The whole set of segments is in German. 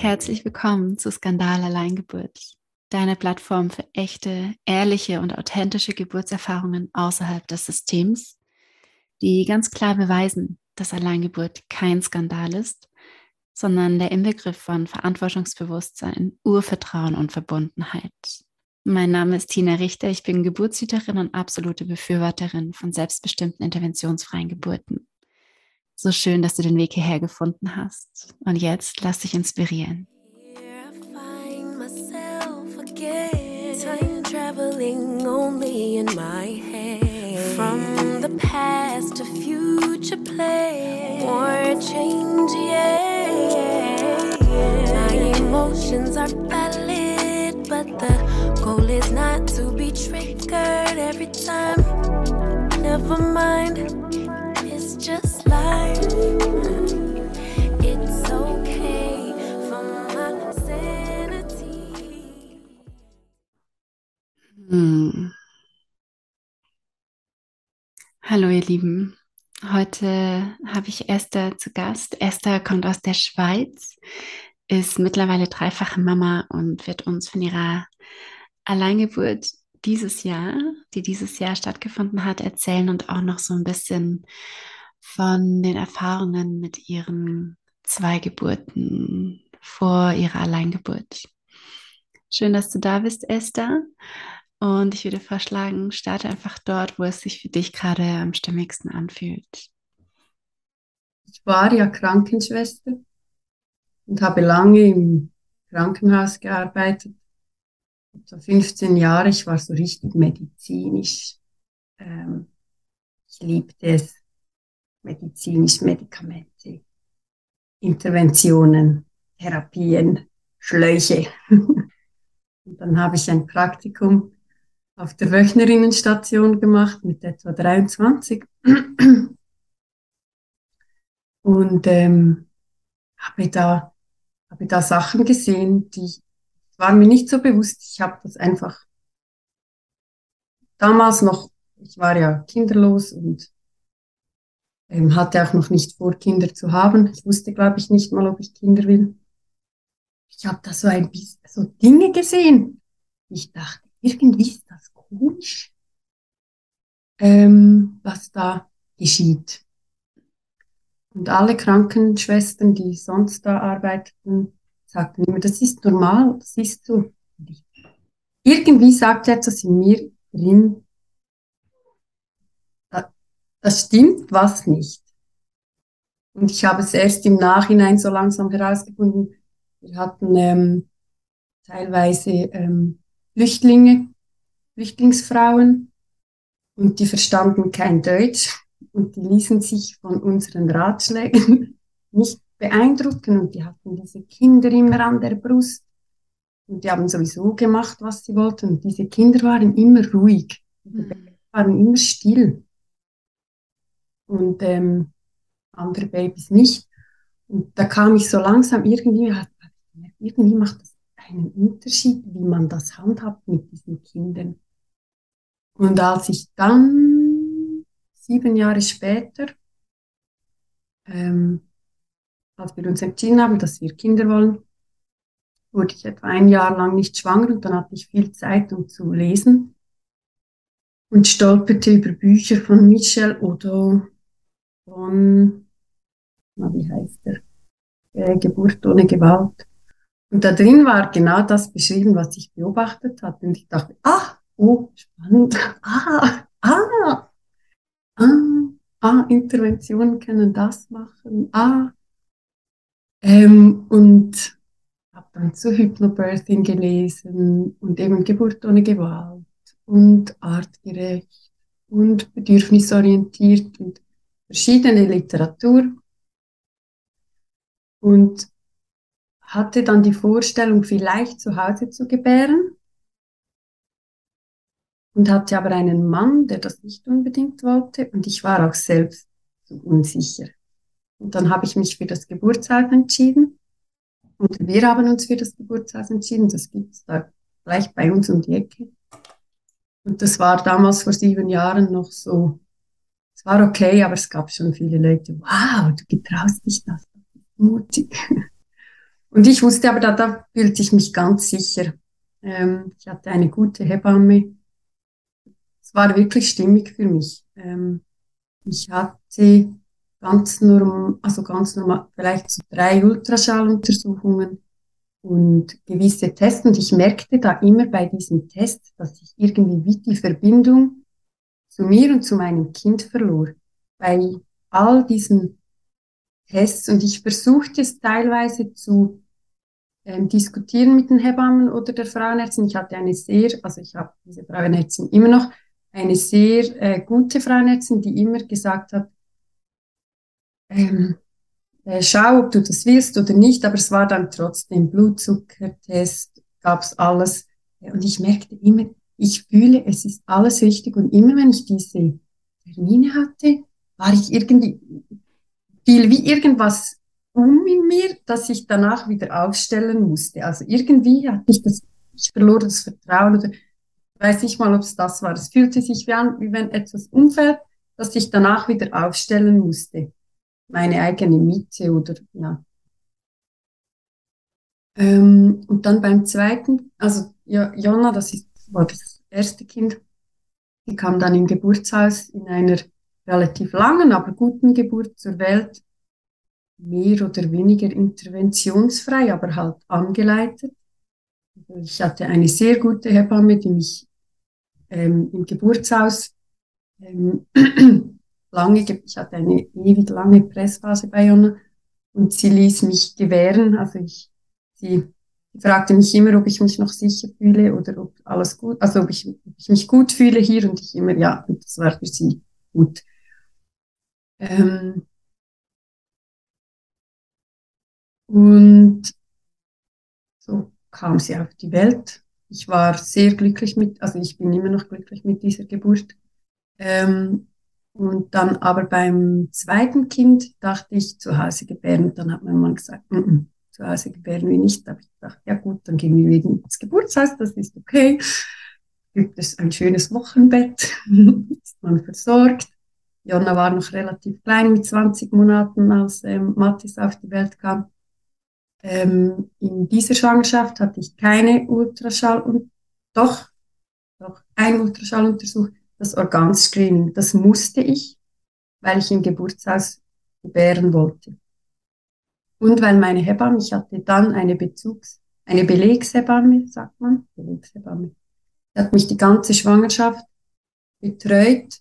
Herzlich willkommen zu Skandal Alleingeburt, deiner Plattform für echte, ehrliche und authentische Geburtserfahrungen außerhalb des Systems, die ganz klar beweisen, dass Alleingeburt kein Skandal ist, sondern der Inbegriff von Verantwortungsbewusstsein, Urvertrauen und Verbundenheit. Mein Name ist Tina Richter, ich bin Geburtshüterin und absolute Befürworterin von selbstbestimmten interventionsfreien Geburten. So schön, dass du den Weg hierher gefunden hast. Und jetzt lass dich inspirieren. only in my head. From the past to future play. More change, yeah. My emotions are valid, but the goal is not to be triggered every time. Never mind, Hm. Hallo ihr Lieben, heute habe ich Esther zu Gast. Esther kommt aus der Schweiz, ist mittlerweile dreifache Mama und wird uns von ihrer Alleingeburt dieses Jahr, die dieses Jahr stattgefunden hat, erzählen und auch noch so ein bisschen von den Erfahrungen mit ihren zwei Geburten vor ihrer Alleingeburt. Schön, dass du da bist, Esther. Und ich würde vorschlagen, starte einfach dort, wo es sich für dich gerade am stimmigsten anfühlt. Ich war ja Krankenschwester und habe lange im Krankenhaus gearbeitet. Etwa 15 Jahre. Ich war so richtig medizinisch. Ähm, ich liebte es. Medizinisch, Medikamente, Interventionen, Therapien, Schläuche. und dann habe ich ein Praktikum auf der Wöchnerinnenstation gemacht mit etwa 23 und ähm, habe da habe da Sachen gesehen, die waren mir nicht so bewusst. Ich habe das einfach damals noch, ich war ja kinderlos und ähm, hatte auch noch nicht vor, Kinder zu haben. Ich wusste, glaube ich, nicht mal, ob ich Kinder will. Ich habe da so ein bisschen so Dinge gesehen. Ich dachte, irgendwie ist das komisch, ähm, was da geschieht. Und alle Krankenschwestern, die sonst da arbeiteten, sagten immer, das ist normal, das ist so. Irgendwie sagt etwas in mir drin, das stimmt was nicht. Und ich habe es erst im Nachhinein so langsam herausgefunden. Wir hatten ähm, teilweise ähm, Flüchtlinge, Flüchtlingsfrauen und die verstanden kein Deutsch und die ließen sich von unseren Ratschlägen nicht beeindrucken und die hatten diese Kinder immer an der Brust und die haben sowieso gemacht, was sie wollten und diese Kinder waren immer ruhig, die waren immer still und ähm, andere Babys nicht. Und da kam ich so langsam irgendwie, irgendwie macht das einen Unterschied, wie man das handhabt mit diesen Kindern. Und als ich dann sieben Jahre später, ähm, als wir uns entschieden haben, dass wir Kinder wollen, wurde ich etwa ein Jahr lang nicht schwanger und dann hatte ich viel Zeit, um zu lesen und stolperte über Bücher von Michel Odo, von, wie heißt der, äh, Geburt ohne Gewalt. Und da drin war genau das beschrieben, was ich beobachtet hatte. Und ich dachte, ah, oh, spannend, ah, ah, ah, ah, Interventionen können das machen, ah. Ähm, und habe dann zu Hypnobirthing gelesen und eben Geburt ohne Gewalt und artgerecht und bedürfnisorientiert und verschiedene Literatur und hatte dann die Vorstellung, vielleicht zu Hause zu gebären und hatte aber einen Mann, der das nicht unbedingt wollte und ich war auch selbst so unsicher. Und dann habe ich mich für das Geburtshaus entschieden und wir haben uns für das Geburtshaus entschieden. Das gibt es da gleich bei uns um die Ecke. Und das war damals vor sieben Jahren noch so es war okay, aber es gab schon viele Leute, wow, du getraust dich das, mutig. Und ich wusste aber, da, da fühlte ich mich ganz sicher. Ähm, ich hatte eine gute Hebamme. Es war wirklich stimmig für mich. Ähm, ich hatte ganz normal, also ganz normal, vielleicht so drei Ultraschalluntersuchungen und gewisse Tests. Und ich merkte da immer bei diesem Test, dass ich irgendwie wie die Verbindung zu mir und zu meinem Kind verlor. Bei all diesen Tests. Und ich versuchte es teilweise zu ähm, diskutieren mit den Hebammen oder der Frauenärztin. Ich hatte eine sehr, also ich habe diese Frauenärztin immer noch, eine sehr äh, gute Frauenärztin, die immer gesagt hat, ähm, äh, schau, ob du das willst oder nicht, aber es war dann trotzdem Blutzuckertest, gab's alles. Und ich merkte immer, ich fühle, es ist alles richtig. Und immer wenn ich diese Termine hatte, war ich irgendwie, viel wie irgendwas um in mir, dass ich danach wieder aufstellen musste. Also irgendwie hatte ich das, ich verlor das Vertrauen oder weiß nicht mal, ob es das war. Es fühlte sich wie an, wie wenn etwas umfällt, dass ich danach wieder aufstellen musste meine eigene Miete oder ja. Ähm, und dann beim zweiten, also ja, Jonna, das ist, war das erste Kind, die kam dann im Geburtshaus in einer relativ langen, aber guten Geburt zur Welt, mehr oder weniger interventionsfrei, aber halt angeleitet. Ich hatte eine sehr gute Hebamme, die mich ähm, im Geburtshaus ähm, lange, ich hatte eine ewig lange Pressphase bei Jonna und sie ließ mich gewähren. Also ich, sie fragte mich immer, ob ich mich noch sicher fühle oder ob alles gut, also ob ich, ob ich mich gut fühle hier und ich immer, ja, das war für sie gut. Ähm, und so kam sie auf die Welt. Ich war sehr glücklich mit, also ich bin immer noch glücklich mit dieser Geburt. Ähm, und dann aber beim zweiten Kind dachte ich, zu Hause gebären. Dann hat mein Mann gesagt, mm -mm, Hause gebären wir nicht. Da habe ich gedacht, ja gut, dann gehen wir wieder ins Geburtshaus, das ist okay. Gibt es ein schönes Wochenbett, ist man versorgt. Jonna war noch relativ klein mit 20 Monaten, als ähm, Mathis auf die Welt kam. Ähm, in dieser Schwangerschaft hatte ich keine Ultraschall und doch, doch ein Ultraschalluntersuch das Organscreening. Das musste ich, weil ich im Geburtshaus gebären wollte. Und weil meine Hebamme, ich hatte dann eine Bezugs-, eine Belegshebamme, sagt man, Belegshebamme. Die hat mich die ganze Schwangerschaft betreut.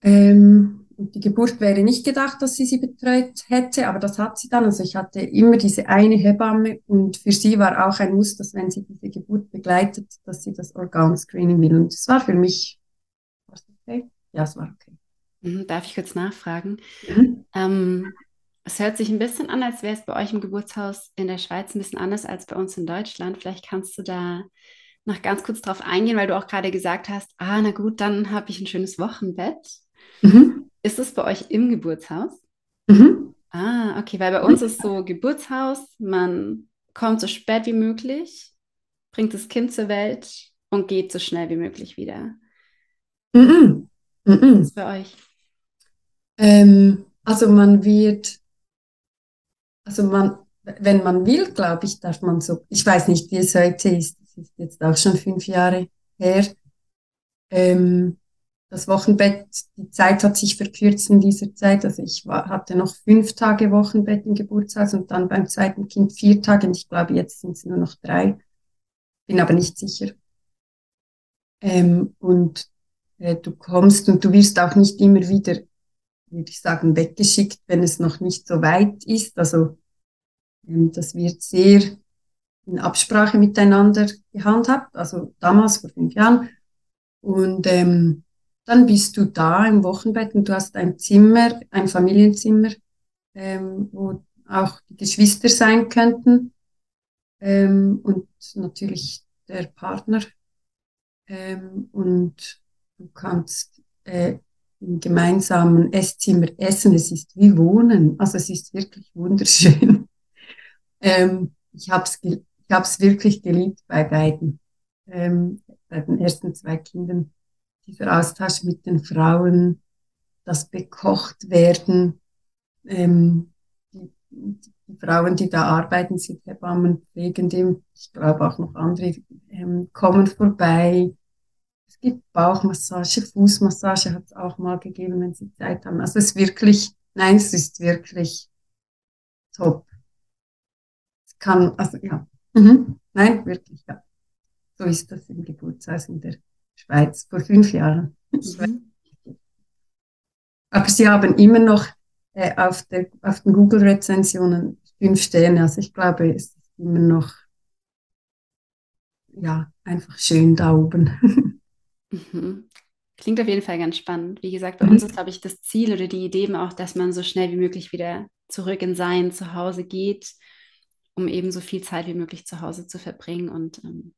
Ähm, und die Geburt wäre nicht gedacht, dass sie sie betreut hätte, aber das hat sie dann. Also ich hatte immer diese eine Hebamme und für sie war auch ein Muss, dass wenn sie diese Geburt begleitet, dass sie das Organscreening will. Und es war für mich, war es okay? Ja, es war okay. Mhm, darf ich kurz nachfragen? Mhm. Ähm, es hört sich ein bisschen an, als wäre es bei euch im Geburtshaus in der Schweiz ein bisschen anders als bei uns in Deutschland. Vielleicht kannst du da noch ganz kurz drauf eingehen, weil du auch gerade gesagt hast, ah, na gut, dann habe ich ein schönes Wochenbett. Mhm. Ist es bei euch im Geburtshaus? Mhm. Ah, okay, weil bei uns ist so Geburtshaus, man kommt so spät wie möglich, bringt das Kind zur Welt und geht so schnell wie möglich wieder. Mhm. Mhm. Was ist bei euch? Ähm, also man wird, also man, wenn man will, glaube ich, darf man so, ich weiß nicht, wie es heute ist, das ist jetzt auch schon fünf Jahre her, ähm, das Wochenbett, die Zeit hat sich verkürzt in dieser Zeit. Also ich war, hatte noch fünf Tage Wochenbett im Geburtshaus und dann beim zweiten Kind vier Tage. Und ich glaube, jetzt sind es nur noch drei. Bin aber nicht sicher. Ähm, und äh, du kommst und du wirst auch nicht immer wieder, würde ich sagen, weggeschickt, wenn es noch nicht so weit ist. Also ähm, das wird sehr in Absprache miteinander gehandhabt. Also damals vor fünf Jahren. Und ähm, dann bist du da im Wochenbett und du hast ein Zimmer, ein Familienzimmer, ähm, wo auch die Geschwister sein könnten ähm, und natürlich der Partner. Ähm, und du kannst äh, im gemeinsamen Esszimmer essen. Es ist wie Wohnen. Also es ist wirklich wunderschön. ähm, ich habe es ich hab's wirklich geliebt bei beiden, ähm, bei den ersten zwei Kindern dieser Austausch mit den Frauen, das bekocht werden, ähm, die, die Frauen, die da arbeiten, sind Hebammen, Pflegende, ich glaube auch noch andere, ähm, kommen vorbei. Es gibt Bauchmassage, Fußmassage hat es auch mal gegeben, wenn sie Zeit haben. Also es ist wirklich, nein, es ist wirklich top. Es kann, also ja, mhm. nein, wirklich, ja. So ist das im Geburtshaus in der Schweiz vor fünf Jahren. Mhm. Aber sie haben immer noch äh, auf, der, auf den Google-Rezensionen fünf Sterne. Also ich glaube, es ist immer noch ja, einfach schön da oben. Mhm. Klingt auf jeden Fall ganz spannend. Wie gesagt, bei mhm. uns ist, glaube ich, das Ziel oder die Idee auch, dass man so schnell wie möglich wieder zurück in sein Zuhause geht, um eben so viel Zeit wie möglich zu Hause zu verbringen und ähm,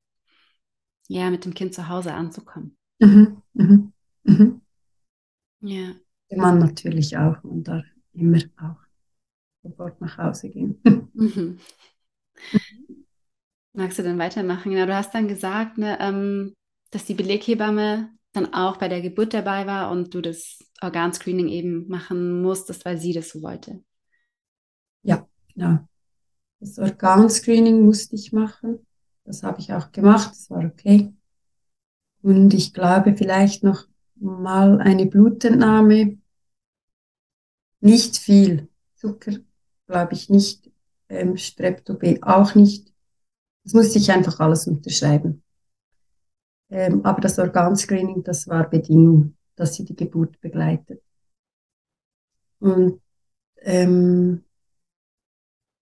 ja, mit dem Kind zu Hause anzukommen. Mhm. Mhm. mhm. Ja. Der Mann natürlich auch und da immer auch sofort nach Hause gehen. Mhm. Magst du dann weitermachen? Ja, du hast dann gesagt, ne, ähm, dass die Beleghebamme dann auch bei der Geburt dabei war und du das Organscreening eben machen musstest, weil sie das so wollte. Ja, genau. Das Organscreening musste ich machen. Das habe ich auch gemacht. Das war okay. Und ich glaube vielleicht noch mal eine Blutentnahme nicht viel. Zucker glaube ich nicht, ähm, Strepto B auch nicht. Das musste ich einfach alles unterschreiben. Ähm, aber das Organscreening, das war Bedingung, dass sie die Geburt begleitet. Und ähm,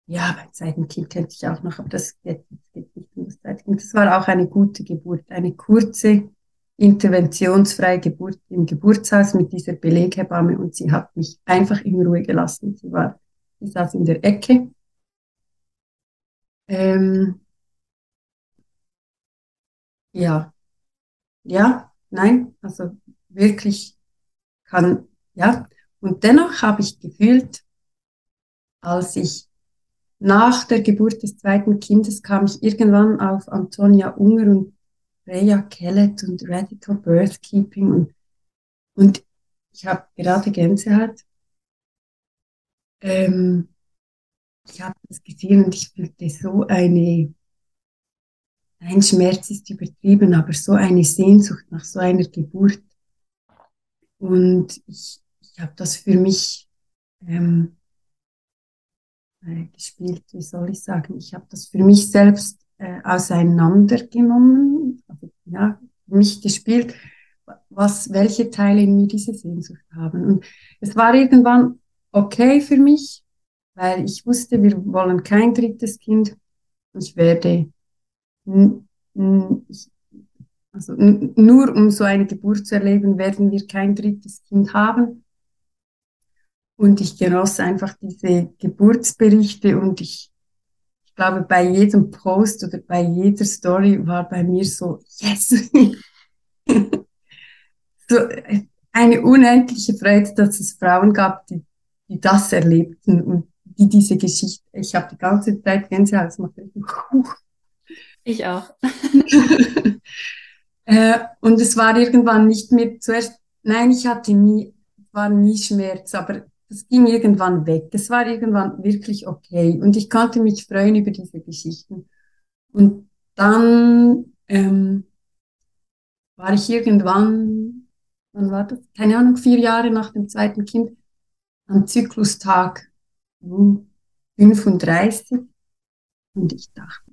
ja, beim zweiten Kind ich auch noch, aber das geht, das geht nicht um das zweite Kind. Das war auch eine gute Geburt, eine kurze, interventionsfreie Geburt im Geburtshaus mit dieser Beleghebamme und sie hat mich einfach in Ruhe gelassen. Sie war, sie saß in der Ecke. Ähm, ja, ja, nein, also wirklich kann, ja. Und dennoch habe ich gefühlt, als ich nach der Geburt des zweiten Kindes kam ich irgendwann auf Antonia Unger und Freya Kellett und Radical Birthkeeping und, und ich habe gerade Gänsehaut. Ähm, ich habe das gesehen und ich fühlte so eine, ein Schmerz ist übertrieben, aber so eine Sehnsucht nach so einer Geburt. Und ich, ich habe das für mich ähm, äh, gespielt, wie soll ich sagen, ich habe das für mich selbst äh, auseinandergenommen, also, ja, mich gespielt, was, welche Teile in mir diese Sehnsucht haben. Und es war irgendwann okay für mich, weil ich wusste, wir wollen kein drittes Kind. Ich werde also nur um so eine Geburt zu erleben, werden wir kein drittes Kind haben. Und ich genoss einfach diese Geburtsberichte und ich ich glaube, bei jedem Post oder bei jeder Story war bei mir so, yes! so eine unendliche Freude, dass es Frauen gab, die, die das erlebten und die diese Geschichte, ich habe die ganze Zeit Gänsehaut, das macht Ich auch. äh, und es war irgendwann nicht mehr zuerst, nein, ich hatte nie, war nie Schmerz, aber das ging irgendwann weg. Es war irgendwann wirklich okay. Und ich konnte mich freuen über diese Geschichten. Und dann ähm, war ich irgendwann, wann war das? Keine Ahnung, vier Jahre nach dem zweiten Kind, am Zyklustag 35. Und ich dachte,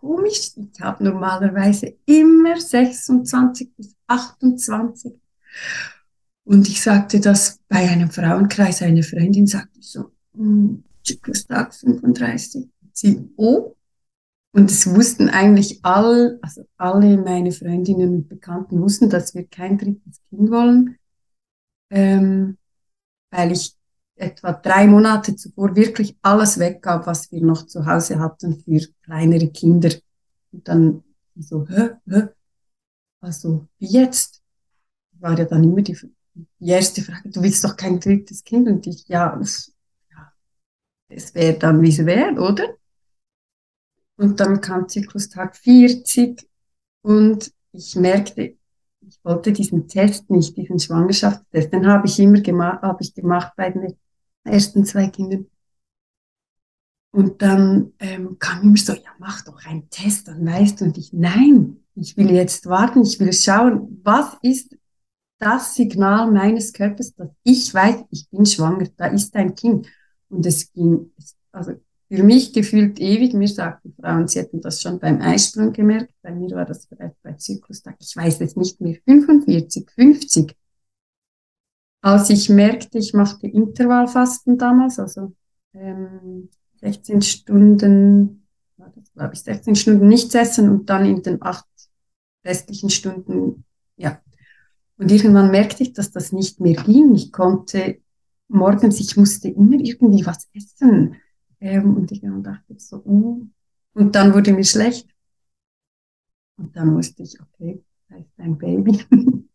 komisch, ich habe normalerweise immer 26 bis 28. Und ich sagte das bei einem Frauenkreis, eine Freundin sagte so, hm, Zyklustag 35. Sie, oh. Und es wussten eigentlich all, also alle meine Freundinnen und Bekannten wussten, dass wir kein drittes Kind wollen, ähm, weil ich etwa drei Monate zuvor wirklich alles weggab, was wir noch zu Hause hatten für kleinere Kinder. Und dann so, hä, hä? Also, wie jetzt? War ja dann immer die die erste Frage, du willst doch kein drittes Kind und ich, ja, es, ja, es wäre dann, wie es wäre, oder? Und dann kam Zyklustag 40 und ich merkte, ich wollte diesen Test nicht, diesen Schwangerschaftstest, den habe ich immer gemacht, habe ich gemacht bei den ersten zwei Kindern. Und dann ähm, kam immer so, ja, mach doch einen Test, dann weißt du. Und ich, nein, ich will jetzt warten, ich will schauen, was ist das Signal meines Körpers, dass ich weiß, ich bin schwanger, da ist ein Kind. Und es ging, also für mich gefühlt ewig, mir sagten Frauen, sie hätten das schon beim Eisprung gemerkt, bei mir war das vielleicht bei Zyklustag, ich weiß es nicht mehr, 45, 50. Als ich merkte, ich machte Intervallfasten damals, also ähm, 16 Stunden, war das glaube ich, 16 Stunden nichts essen und dann in den acht restlichen Stunden, ja. Und irgendwann merkte ich, dass das nicht mehr ging. Ich konnte morgens, ich musste immer irgendwie was essen. Ähm, und ich dachte so, uh. und dann wurde mir schlecht. Und dann wusste ich, okay, da ist ein Baby.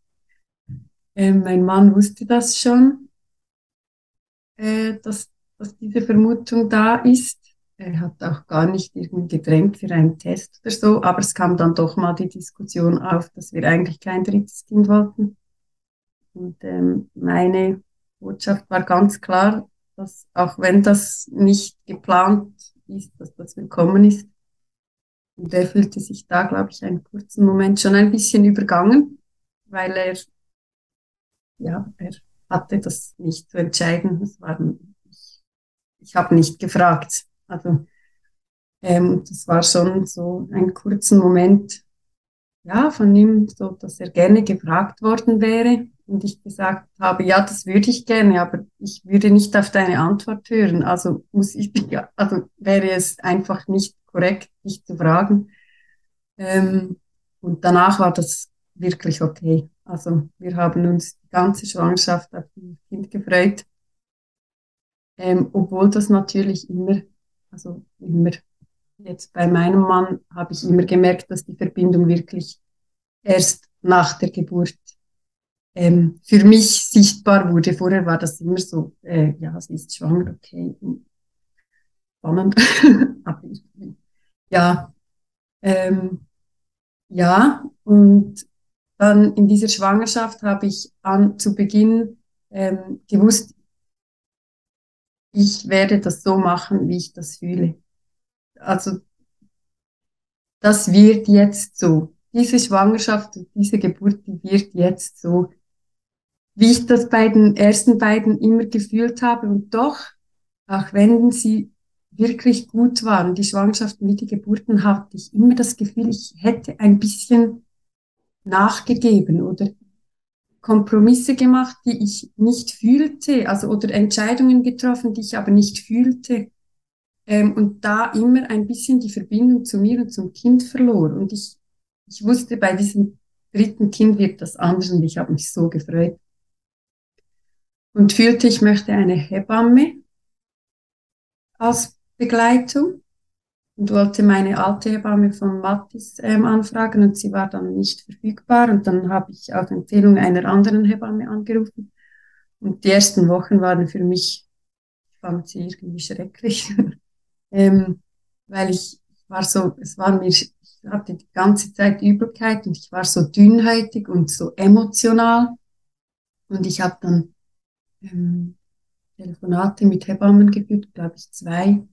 ähm, mein Mann wusste das schon, äh, dass, dass diese Vermutung da ist. Er hat auch gar nicht irgendwie gedrängt für einen Test oder so, aber es kam dann doch mal die Diskussion auf, dass wir eigentlich kein drittes Kind wollten. Und ähm, meine Botschaft war ganz klar, dass auch wenn das nicht geplant ist, dass das willkommen ist. Und er fühlte sich da, glaube ich, einen kurzen Moment schon ein bisschen übergangen, weil er, ja, er hatte das nicht zu entscheiden. Das war, ich, ich habe nicht gefragt. Also ähm, das war schon so ein kurzen Moment, ja, von ihm, so dass er gerne gefragt worden wäre und ich gesagt habe, ja, das würde ich gerne, aber ich würde nicht auf deine Antwort hören. Also muss ich, also wäre es einfach nicht korrekt, dich zu fragen. Ähm, und danach war das wirklich okay. Also wir haben uns ganze Schwangerschaft auf das Kind gefreut, ähm, obwohl das natürlich immer, also immer jetzt bei meinem Mann habe ich immer gemerkt, dass die Verbindung wirklich erst nach der Geburt ähm, für mich sichtbar wurde. Vorher war das immer so, äh, ja, sie ist schwanger, okay, spannend. Aber ja, ähm, ja, und dann in dieser Schwangerschaft habe ich an zu Beginn ähm, gewusst, ich werde das so machen, wie ich das fühle. Also das wird jetzt so. Diese Schwangerschaft, diese Geburt, die wird jetzt so wie ich das bei den ersten beiden immer gefühlt habe. Und doch, auch wenn sie wirklich gut waren, die Schwangerschaften wie die Geburten, hatte ich immer das Gefühl, ich hätte ein bisschen nachgegeben oder Kompromisse gemacht, die ich nicht fühlte, also oder Entscheidungen getroffen, die ich aber nicht fühlte. Ähm, und da immer ein bisschen die Verbindung zu mir und zum Kind verlor. Und ich, ich wusste, bei diesem dritten Kind wird das anders und ich habe mich so gefreut und fühlte, ich möchte eine Hebamme als Begleitung und wollte meine alte Hebamme von Mattis ähm, anfragen und sie war dann nicht verfügbar. Und dann habe ich auf Empfehlung einer anderen Hebamme angerufen. Und die ersten Wochen waren für mich, ich fand sie irgendwie schrecklich, ähm, weil ich war so, es war mir, ich hatte die ganze Zeit Übelkeit und ich war so dünnhäutig und so emotional. Und ich habe dann ähm, Telefonate mit Hebammen geführt, glaube ich zwei.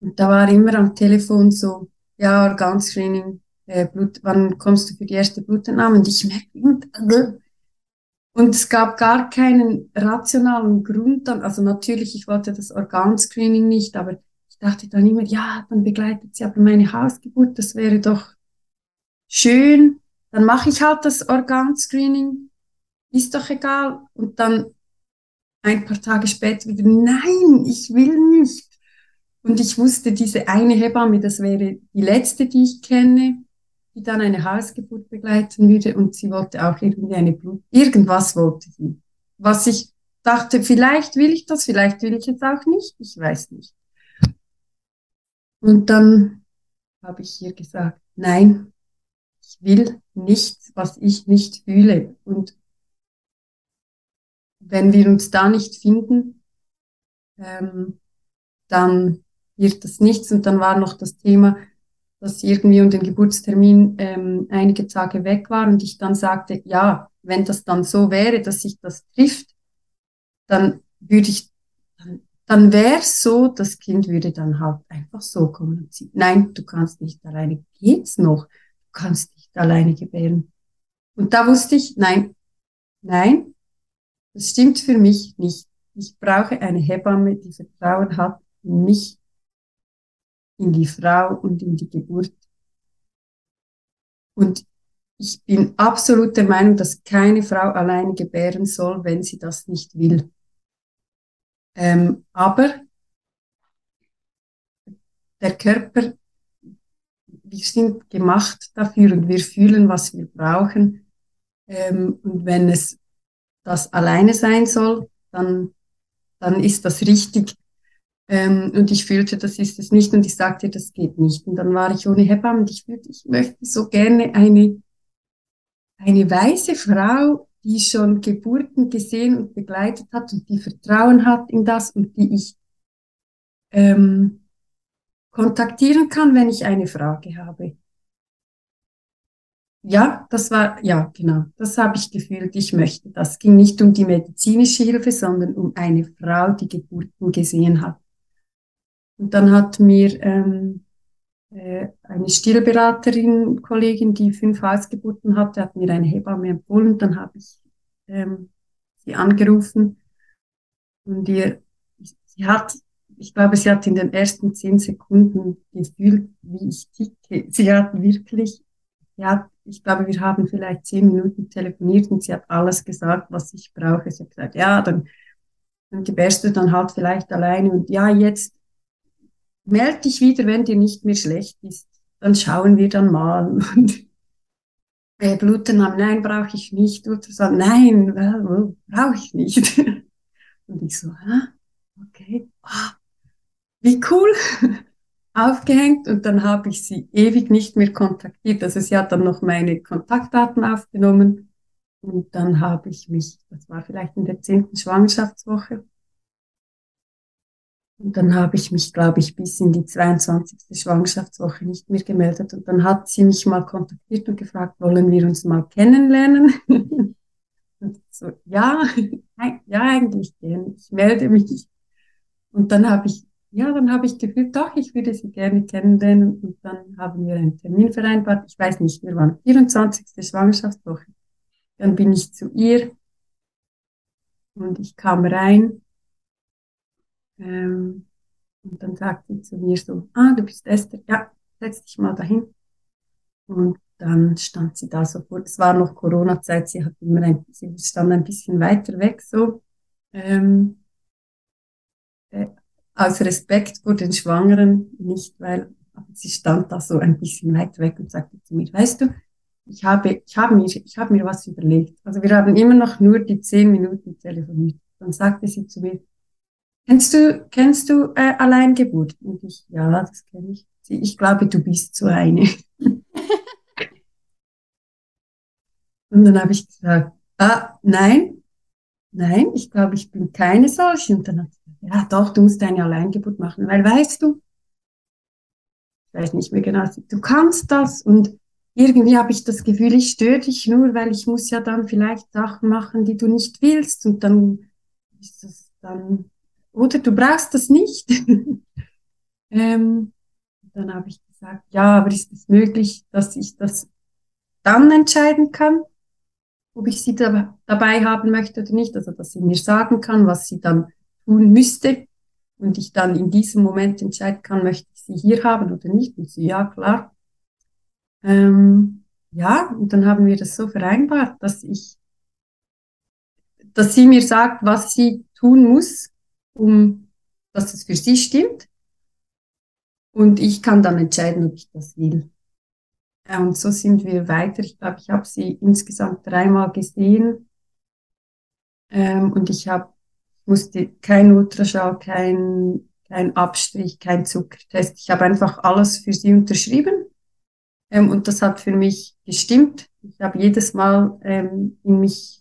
Und da war immer am Telefon so, ja, Organscreening, äh, Blut, wann kommst du für die erste Blutentnahme? Und ich merke, und es gab gar keinen rationalen Grund dann, also natürlich, ich wollte das Organscreening nicht, aber ich dachte dann immer, ja, dann begleitet sie aber meine Hausgeburt, das wäre doch schön, dann mache ich halt das Organscreening, ist doch egal. Und dann ein paar Tage später wieder, nein, ich will nicht. Und ich wusste, diese eine Hebamme, das wäre die letzte, die ich kenne, die dann eine Hausgeburt begleiten würde. Und sie wollte auch irgendwie eine Blut, irgendwas wollte sie. Was ich dachte, vielleicht will ich das, vielleicht will ich es auch nicht, ich weiß nicht. Und dann habe ich ihr gesagt, nein, ich will nichts, was ich nicht fühle. Und wenn wir uns da nicht finden, ähm, dann wird das nichts. Und dann war noch das Thema, dass irgendwie um den Geburtstermin ähm, einige Tage weg war und ich dann sagte, ja, wenn das dann so wäre, dass sich das trifft, dann würde ich, dann, dann wäre es so, das Kind würde dann halt einfach so kommen und sie, nein, du kannst nicht alleine, geht's noch, du kannst nicht alleine gebären. Und da wusste ich, nein, nein, das stimmt für mich nicht. Ich brauche eine Hebamme, die Vertrauen hat in mich, in die Frau und in die Geburt. Und ich bin absolut der Meinung, dass keine Frau alleine gebären soll, wenn sie das nicht will. Ähm, aber der Körper, wir sind gemacht dafür und wir fühlen, was wir brauchen. Ähm, und wenn es das alleine sein soll, dann, dann ist das richtig. Ähm, und ich fühlte, das ist es nicht. Und ich sagte, das geht nicht. Und dann war ich ohne Hebamme und ich fühlte, ich möchte so gerne eine, eine weiße Frau, die schon Geburten gesehen und begleitet hat und die Vertrauen hat in das und die ich ähm, kontaktieren kann, wenn ich eine Frage habe. Ja, das war, ja, genau, das habe ich gefühlt, ich möchte. Das ging nicht um die medizinische Hilfe, sondern um eine Frau, die Geburten gesehen hat. Und dann hat mir ähm, äh, eine Stillberaterin, Kollegin, die fünf Hausgeburten hatte, hat mir eine Hebamme empfohlen. Dann habe ich ähm, sie angerufen und ihr, sie hat, ich glaube, sie hat in den ersten zehn Sekunden gefühlt, wie ich ticke. Sie hat wirklich, ja, ich glaube, wir haben vielleicht zehn Minuten telefoniert und sie hat alles gesagt, was ich brauche. Sie hat gesagt, ja, dann, dann gebärst du dann halt vielleicht alleine und ja, jetzt meld dich wieder, wenn dir nicht mehr schlecht ist. Dann schauen wir dann mal. Und äh, Bluten haben, nein, brauche ich nicht. Ultrasound, nein, well, brauche ich nicht. Und ich so, ah, okay, ah, wie cool. Aufgehängt und dann habe ich sie ewig nicht mehr kontaktiert. Also sie hat dann noch meine Kontaktdaten aufgenommen und dann habe ich mich, das war vielleicht in der zehnten Schwangerschaftswoche, und dann habe ich mich, glaube ich, bis in die 22. Schwangerschaftswoche nicht mehr gemeldet. Und dann hat sie mich mal kontaktiert und gefragt, wollen wir uns mal kennenlernen? und so, ja, ja, eigentlich gerne. Ich melde mich. Und dann habe ich, ja, dann habe ich gefühlt, doch, ich würde sie gerne kennenlernen. Und dann haben wir einen Termin vereinbart. Ich weiß nicht, wir waren 24. Schwangerschaftswoche. Dann bin ich zu ihr und ich kam rein ähm, und dann sagt sie zu mir so, ah, du bist Esther, ja, setz dich mal dahin. Und dann stand sie da so vor, es war noch Corona-Zeit, sie hat immer ein, sie stand ein bisschen weiter weg, so, ähm, äh, aus Respekt vor den Schwangeren, nicht weil, sie stand da so ein bisschen weiter weg und sagte zu mir, weißt du, ich habe, ich habe mir, ich habe mir was überlegt. Also wir haben immer noch nur die zehn Minuten telefoniert. Dann sagte sie zu mir, Kennst du, kennst du äh, Alleingeburt? Und ich, ja, das kenne ich. Ich glaube, du bist so eine. und dann habe ich gesagt, ah, nein, nein, ich glaube, ich bin keine solche. Und dann hat sie gesagt, ja, doch, du musst eine Alleingeburt machen, weil weißt du, ich weiß nicht mehr genau, du kannst das und irgendwie habe ich das Gefühl, ich störe dich nur, weil ich muss ja dann vielleicht Sachen machen, die du nicht willst und dann ist das dann oder du brauchst das nicht. ähm, dann habe ich gesagt, ja, aber ist es möglich, dass ich das dann entscheiden kann, ob ich sie da, dabei haben möchte oder nicht, also dass sie mir sagen kann, was sie dann tun müsste und ich dann in diesem Moment entscheiden kann, möchte ich sie hier haben oder nicht. Und sie, ja, klar. Ähm, ja, und dann haben wir das so vereinbart, dass ich, dass sie mir sagt, was sie tun muss, um dass es für sie stimmt. Und ich kann dann entscheiden, ob ich das will. Und so sind wir weiter. Ich glaube, ich habe sie insgesamt dreimal gesehen. Ähm, und ich habe musste kein Ultraschall, kein, kein Abstrich, kein Zuckertest. Ich habe einfach alles für sie unterschrieben. Ähm, und das hat für mich gestimmt. Ich habe jedes Mal ähm, in mich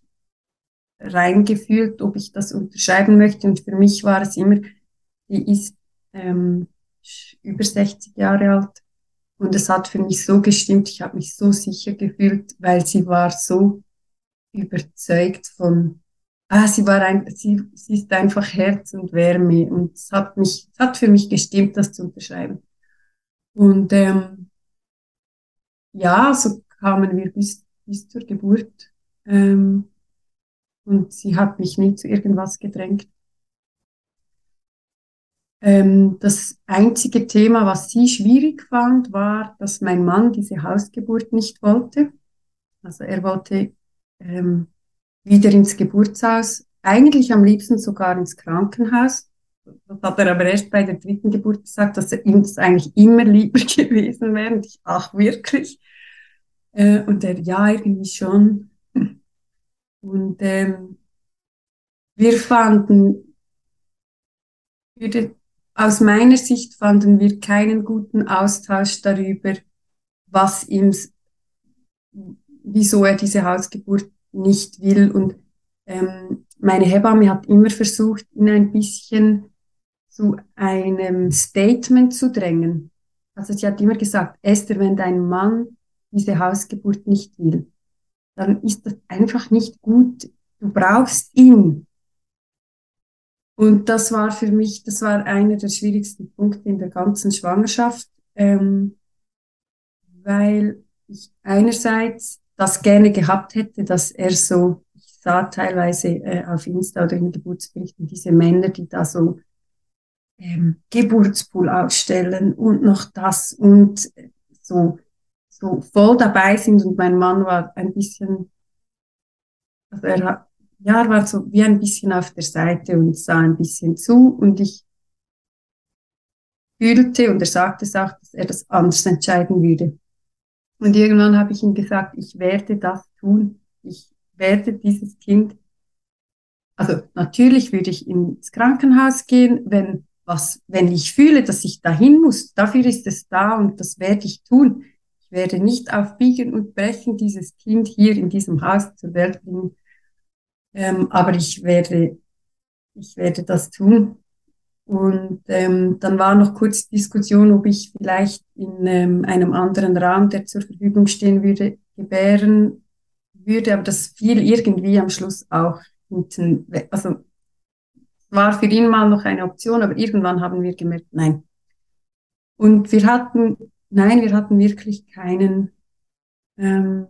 reingefühlt, ob ich das unterschreiben möchte. Und für mich war es immer, die ist ähm, über 60 Jahre alt. Und es hat für mich so gestimmt, ich habe mich so sicher gefühlt, weil sie war so überzeugt von, ah, sie war ein, sie, sie ist einfach Herz und Wärme und es hat mich, es hat für mich gestimmt, das zu unterschreiben. Und ähm, ja, so kamen wir bis, bis zur Geburt. Ähm, und sie hat mich nie zu irgendwas gedrängt. Ähm, das einzige Thema, was sie schwierig fand, war, dass mein Mann diese Hausgeburt nicht wollte. Also er wollte ähm, wieder ins Geburtshaus, eigentlich am liebsten sogar ins Krankenhaus. Das hat er aber erst bei der dritten Geburt gesagt, dass er ihm das eigentlich immer lieber gewesen wäre. Und ich, ach wirklich. Äh, und er, ja, irgendwie schon. Und ähm, wir fanden, würde, aus meiner Sicht fanden wir keinen guten Austausch darüber, was ihm, wieso er diese Hausgeburt nicht will. Und ähm, meine Hebamme hat immer versucht, ihn ein bisschen zu einem Statement zu drängen. Also sie hat immer gesagt, Esther, wenn dein Mann diese Hausgeburt nicht will, dann ist das einfach nicht gut. Du brauchst ihn. Und das war für mich, das war einer der schwierigsten Punkte in der ganzen Schwangerschaft, ähm, weil ich einerseits das gerne gehabt hätte, dass er so, ich sah teilweise äh, auf Insta oder in Geburtsberichten diese Männer, die da so ähm, Geburtspool ausstellen und noch das und so, so voll dabei sind und mein Mann war ein bisschen, also er ja, war so wie ein bisschen auf der Seite und sah ein bisschen zu und ich fühlte und er sagte es auch, dass er das anders entscheiden würde. Und irgendwann habe ich ihm gesagt, ich werde das tun. Ich werde dieses Kind, also natürlich würde ich ins Krankenhaus gehen, wenn was, wenn ich fühle, dass ich dahin muss. Dafür ist es da und das werde ich tun. Ich werde nicht auf Biegen und Brechen dieses Kind hier in diesem Haus zur Welt bringen. Ähm, aber ich werde, ich werde das tun. Und ähm, dann war noch kurz Diskussion, ob ich vielleicht in ähm, einem anderen Raum, der zur Verfügung stehen würde, gebären würde. Aber das fiel irgendwie am Schluss auch hinten. Also war für ihn mal noch eine Option, aber irgendwann haben wir gemerkt, nein. Und wir hatten, nein, wir hatten wirklich keinen, ähm,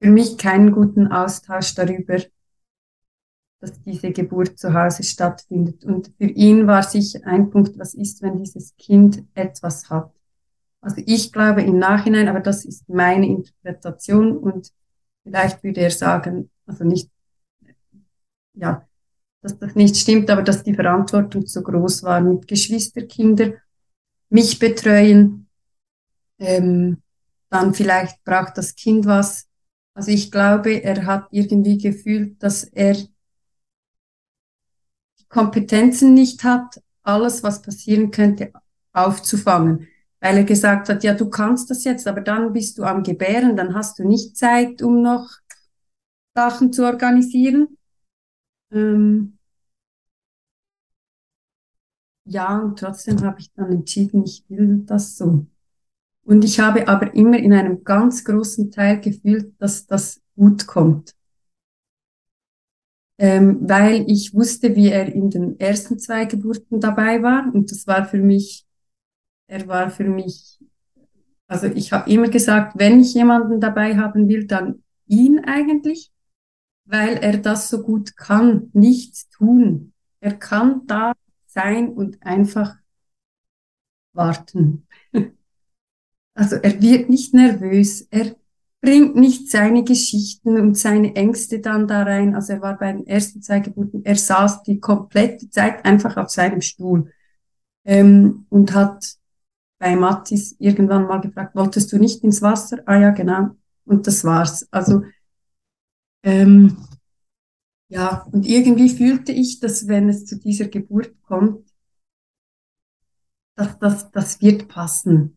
für mich keinen guten Austausch darüber, dass diese Geburt zu Hause stattfindet. Und für ihn war sicher ein Punkt, was ist, wenn dieses Kind etwas hat. Also ich glaube im Nachhinein, aber das ist meine Interpretation und vielleicht würde er sagen, also nicht, ja, dass das nicht stimmt, aber dass die Verantwortung zu groß war mit Geschwisterkinder, mich betreuen, ähm, dann vielleicht braucht das Kind was, also ich glaube, er hat irgendwie gefühlt, dass er die Kompetenzen nicht hat, alles, was passieren könnte, aufzufangen. Weil er gesagt hat, ja, du kannst das jetzt, aber dann bist du am Gebären, dann hast du nicht Zeit, um noch Sachen zu organisieren. Ähm ja, und trotzdem habe ich dann entschieden, ich will das so. Und ich habe aber immer in einem ganz großen Teil gefühlt, dass das gut kommt. Ähm, weil ich wusste, wie er in den ersten zwei Geburten dabei war. Und das war für mich, er war für mich, also ich habe immer gesagt, wenn ich jemanden dabei haben will, dann ihn eigentlich, weil er das so gut kann, nichts tun. Er kann da sein und einfach warten. Also er wird nicht nervös, er bringt nicht seine Geschichten und seine Ängste dann da rein. Also er war bei den ersten zwei Geburten, er saß die komplette Zeit einfach auf seinem Stuhl ähm, und hat bei Mathis irgendwann mal gefragt, wolltest du nicht ins Wasser? Ah ja, genau. Und das war's. Also ähm, ja, und irgendwie fühlte ich, dass wenn es zu dieser Geburt kommt, dass das, das wird passen.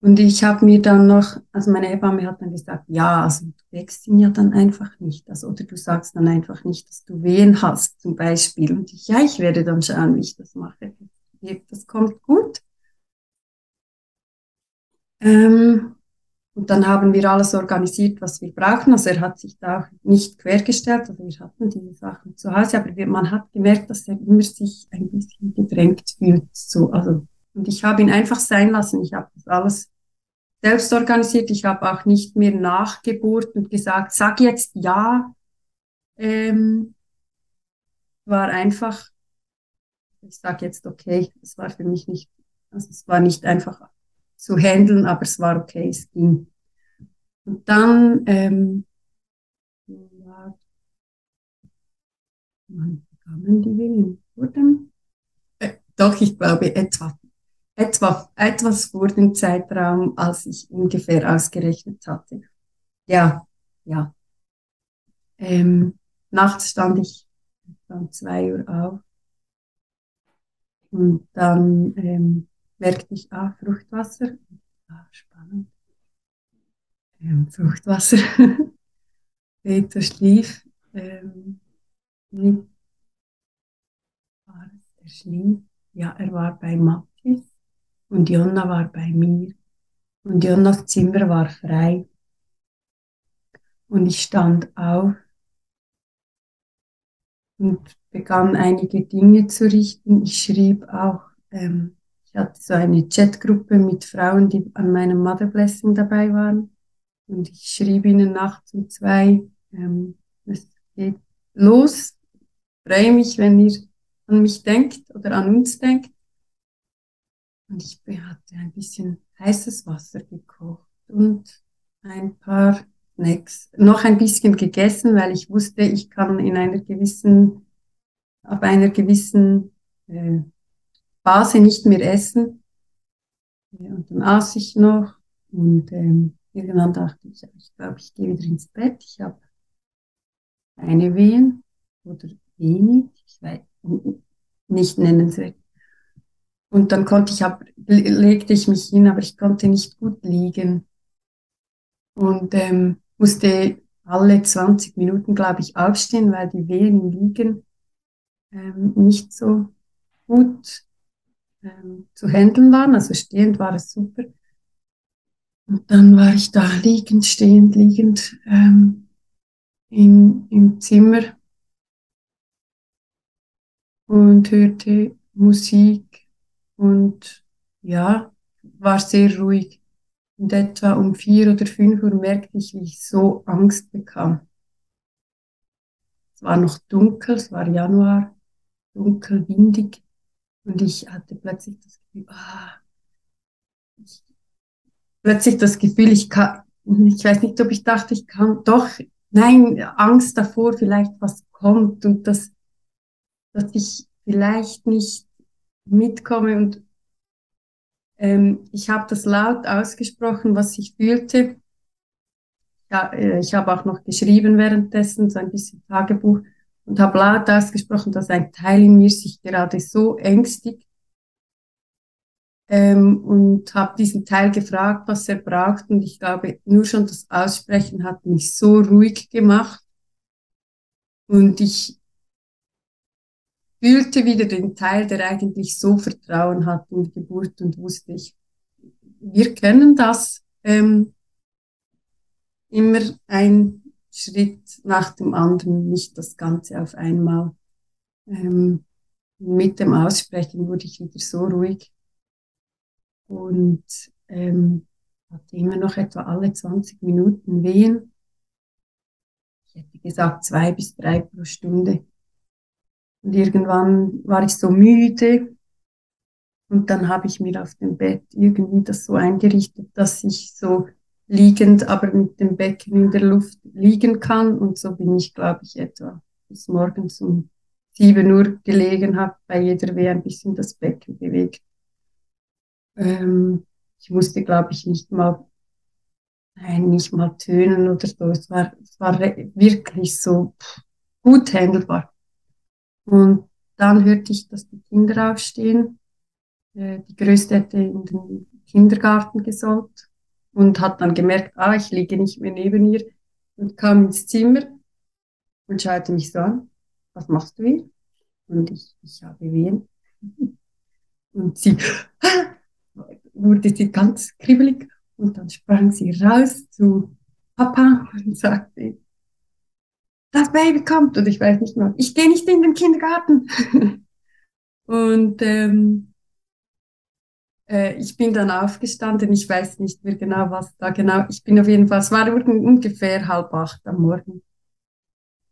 Und ich habe mir dann noch, also meine Hebamme hat dann gesagt, ja, also du wächst ihn ja dann einfach nicht. Also, oder du sagst dann einfach nicht, dass du Wehen hast, zum Beispiel. Und ich, ja, ich werde dann schauen, wie ich das mache. Das kommt gut. Ähm, Und dann haben wir alles organisiert, was wir brauchen. Also er hat sich da auch nicht quergestellt. Also wir hatten diese Sachen zu Hause, aber man hat gemerkt, dass er immer sich ein bisschen gedrängt fühlt. So, also, und ich habe ihn einfach sein lassen. Ich habe das alles selbst organisiert. Ich habe auch nicht mehr nachgebohrt und gesagt, sag jetzt ja. Ähm, war einfach, ich sage jetzt okay, es war für mich nicht, also es war nicht einfach zu handeln, aber es war okay, es ging. Und dann, ähm, ja, wann kamen die Wehen? Wurden? Äh, doch, ich glaube, etwa, etwa, etwas vor dem Zeitraum, als ich ungefähr ausgerechnet hatte. Ja, ja. Ähm, nachts stand ich um zwei Uhr auf. Und dann ähm, merkte ich, ah, Fruchtwasser. Ah, spannend. Ähm, Fruchtwasser. Peter schlief. Ähm, wie war es? Er schlief. Ja, er war bei Mathis und Jonna war bei mir. Und Jonnas Zimmer war frei. Und ich stand auf und begann einige Dinge zu richten. Ich schrieb auch ähm, hatte so eine Chatgruppe mit Frauen, die an meinem Mother Blessing dabei waren. Und ich schrieb ihnen nachts um zwei, ähm, es geht los. Freue mich, wenn ihr an mich denkt oder an uns denkt. Und ich hatte ein bisschen heißes Wasser gekocht und ein paar Snacks. Noch ein bisschen gegessen, weil ich wusste, ich kann in einer gewissen, ab einer gewissen äh, Phase nicht mehr essen. Und dann aß ich noch und ähm, irgendwann dachte ich, ich glaube, ich gehe wieder ins Bett. Ich habe eine Wehen oder wenig, ich weiß nicht nennenswert. Und dann konnte ich, legte ich mich hin, aber ich konnte nicht gut liegen. Und ähm, musste alle 20 Minuten, glaube ich, aufstehen, weil die Wehen im Liegen ähm, nicht so gut ähm, zu handeln waren. Also stehend war es super. Und dann war ich da liegend, stehend, liegend ähm, in, im Zimmer und hörte Musik und ja, war sehr ruhig. Und etwa um vier oder fünf Uhr merkte ich, wie ich so Angst bekam. Es war noch dunkel, es war Januar, dunkel, windig. Und ich hatte plötzlich das Gefühl, ah, ich, plötzlich das Gefühl, ich kann, ich weiß nicht, ob ich dachte, ich kann, doch, nein, Angst davor, vielleicht was kommt und dass, dass ich vielleicht nicht mitkomme und ähm, ich habe das laut ausgesprochen, was ich fühlte. Ja, äh, ich habe auch noch geschrieben währenddessen, so ein bisschen Tagebuch und habe laut ausgesprochen, dass ein Teil in mir sich gerade so ängstigt. Ähm, und habe diesen Teil gefragt, was er braucht und ich glaube, nur schon das Aussprechen hat mich so ruhig gemacht. Und ich fühlte wieder den Teil, der eigentlich so Vertrauen hat in die Geburt und wusste ich, wir können das ähm, immer ein Schritt nach dem anderen, nicht das Ganze auf einmal. Ähm, mit dem Aussprechen wurde ich wieder so ruhig und ähm, hatte immer noch etwa alle 20 Minuten Wehen. Ich hätte gesagt zwei bis drei pro Stunde. Und irgendwann war ich so müde und dann habe ich mir auf dem Bett irgendwie das so eingerichtet, dass ich so liegend, aber mit dem Becken in der Luft liegen kann. Und so bin ich, glaube ich, etwa bis morgens um 7 Uhr gelegen, habe bei jeder Wehe ein bisschen das Becken bewegt. Ähm, ich musste, glaube ich, nicht mal, nein, nicht mal tönen oder so. Es war, es war wirklich so gut handelbar. Und dann hörte ich, dass die Kinder aufstehen. Äh, die Größte hätte in den Kindergarten gesollt und hat dann gemerkt, ah, ich liege nicht mehr neben ihr und kam ins Zimmer und schaute mich so an, was machst du hier? Und ich, ich habe Wehen. Und sie wurde sie ganz kribbelig Und dann sprang sie raus zu Papa und sagte, das Baby kommt. Und ich weiß nicht mehr, ich gehe nicht in den Kindergarten. und ähm, äh, ich bin dann aufgestanden. Ich weiß nicht mehr genau, was da genau. Ich bin auf jeden Fall, es war ungefähr halb acht am Morgen.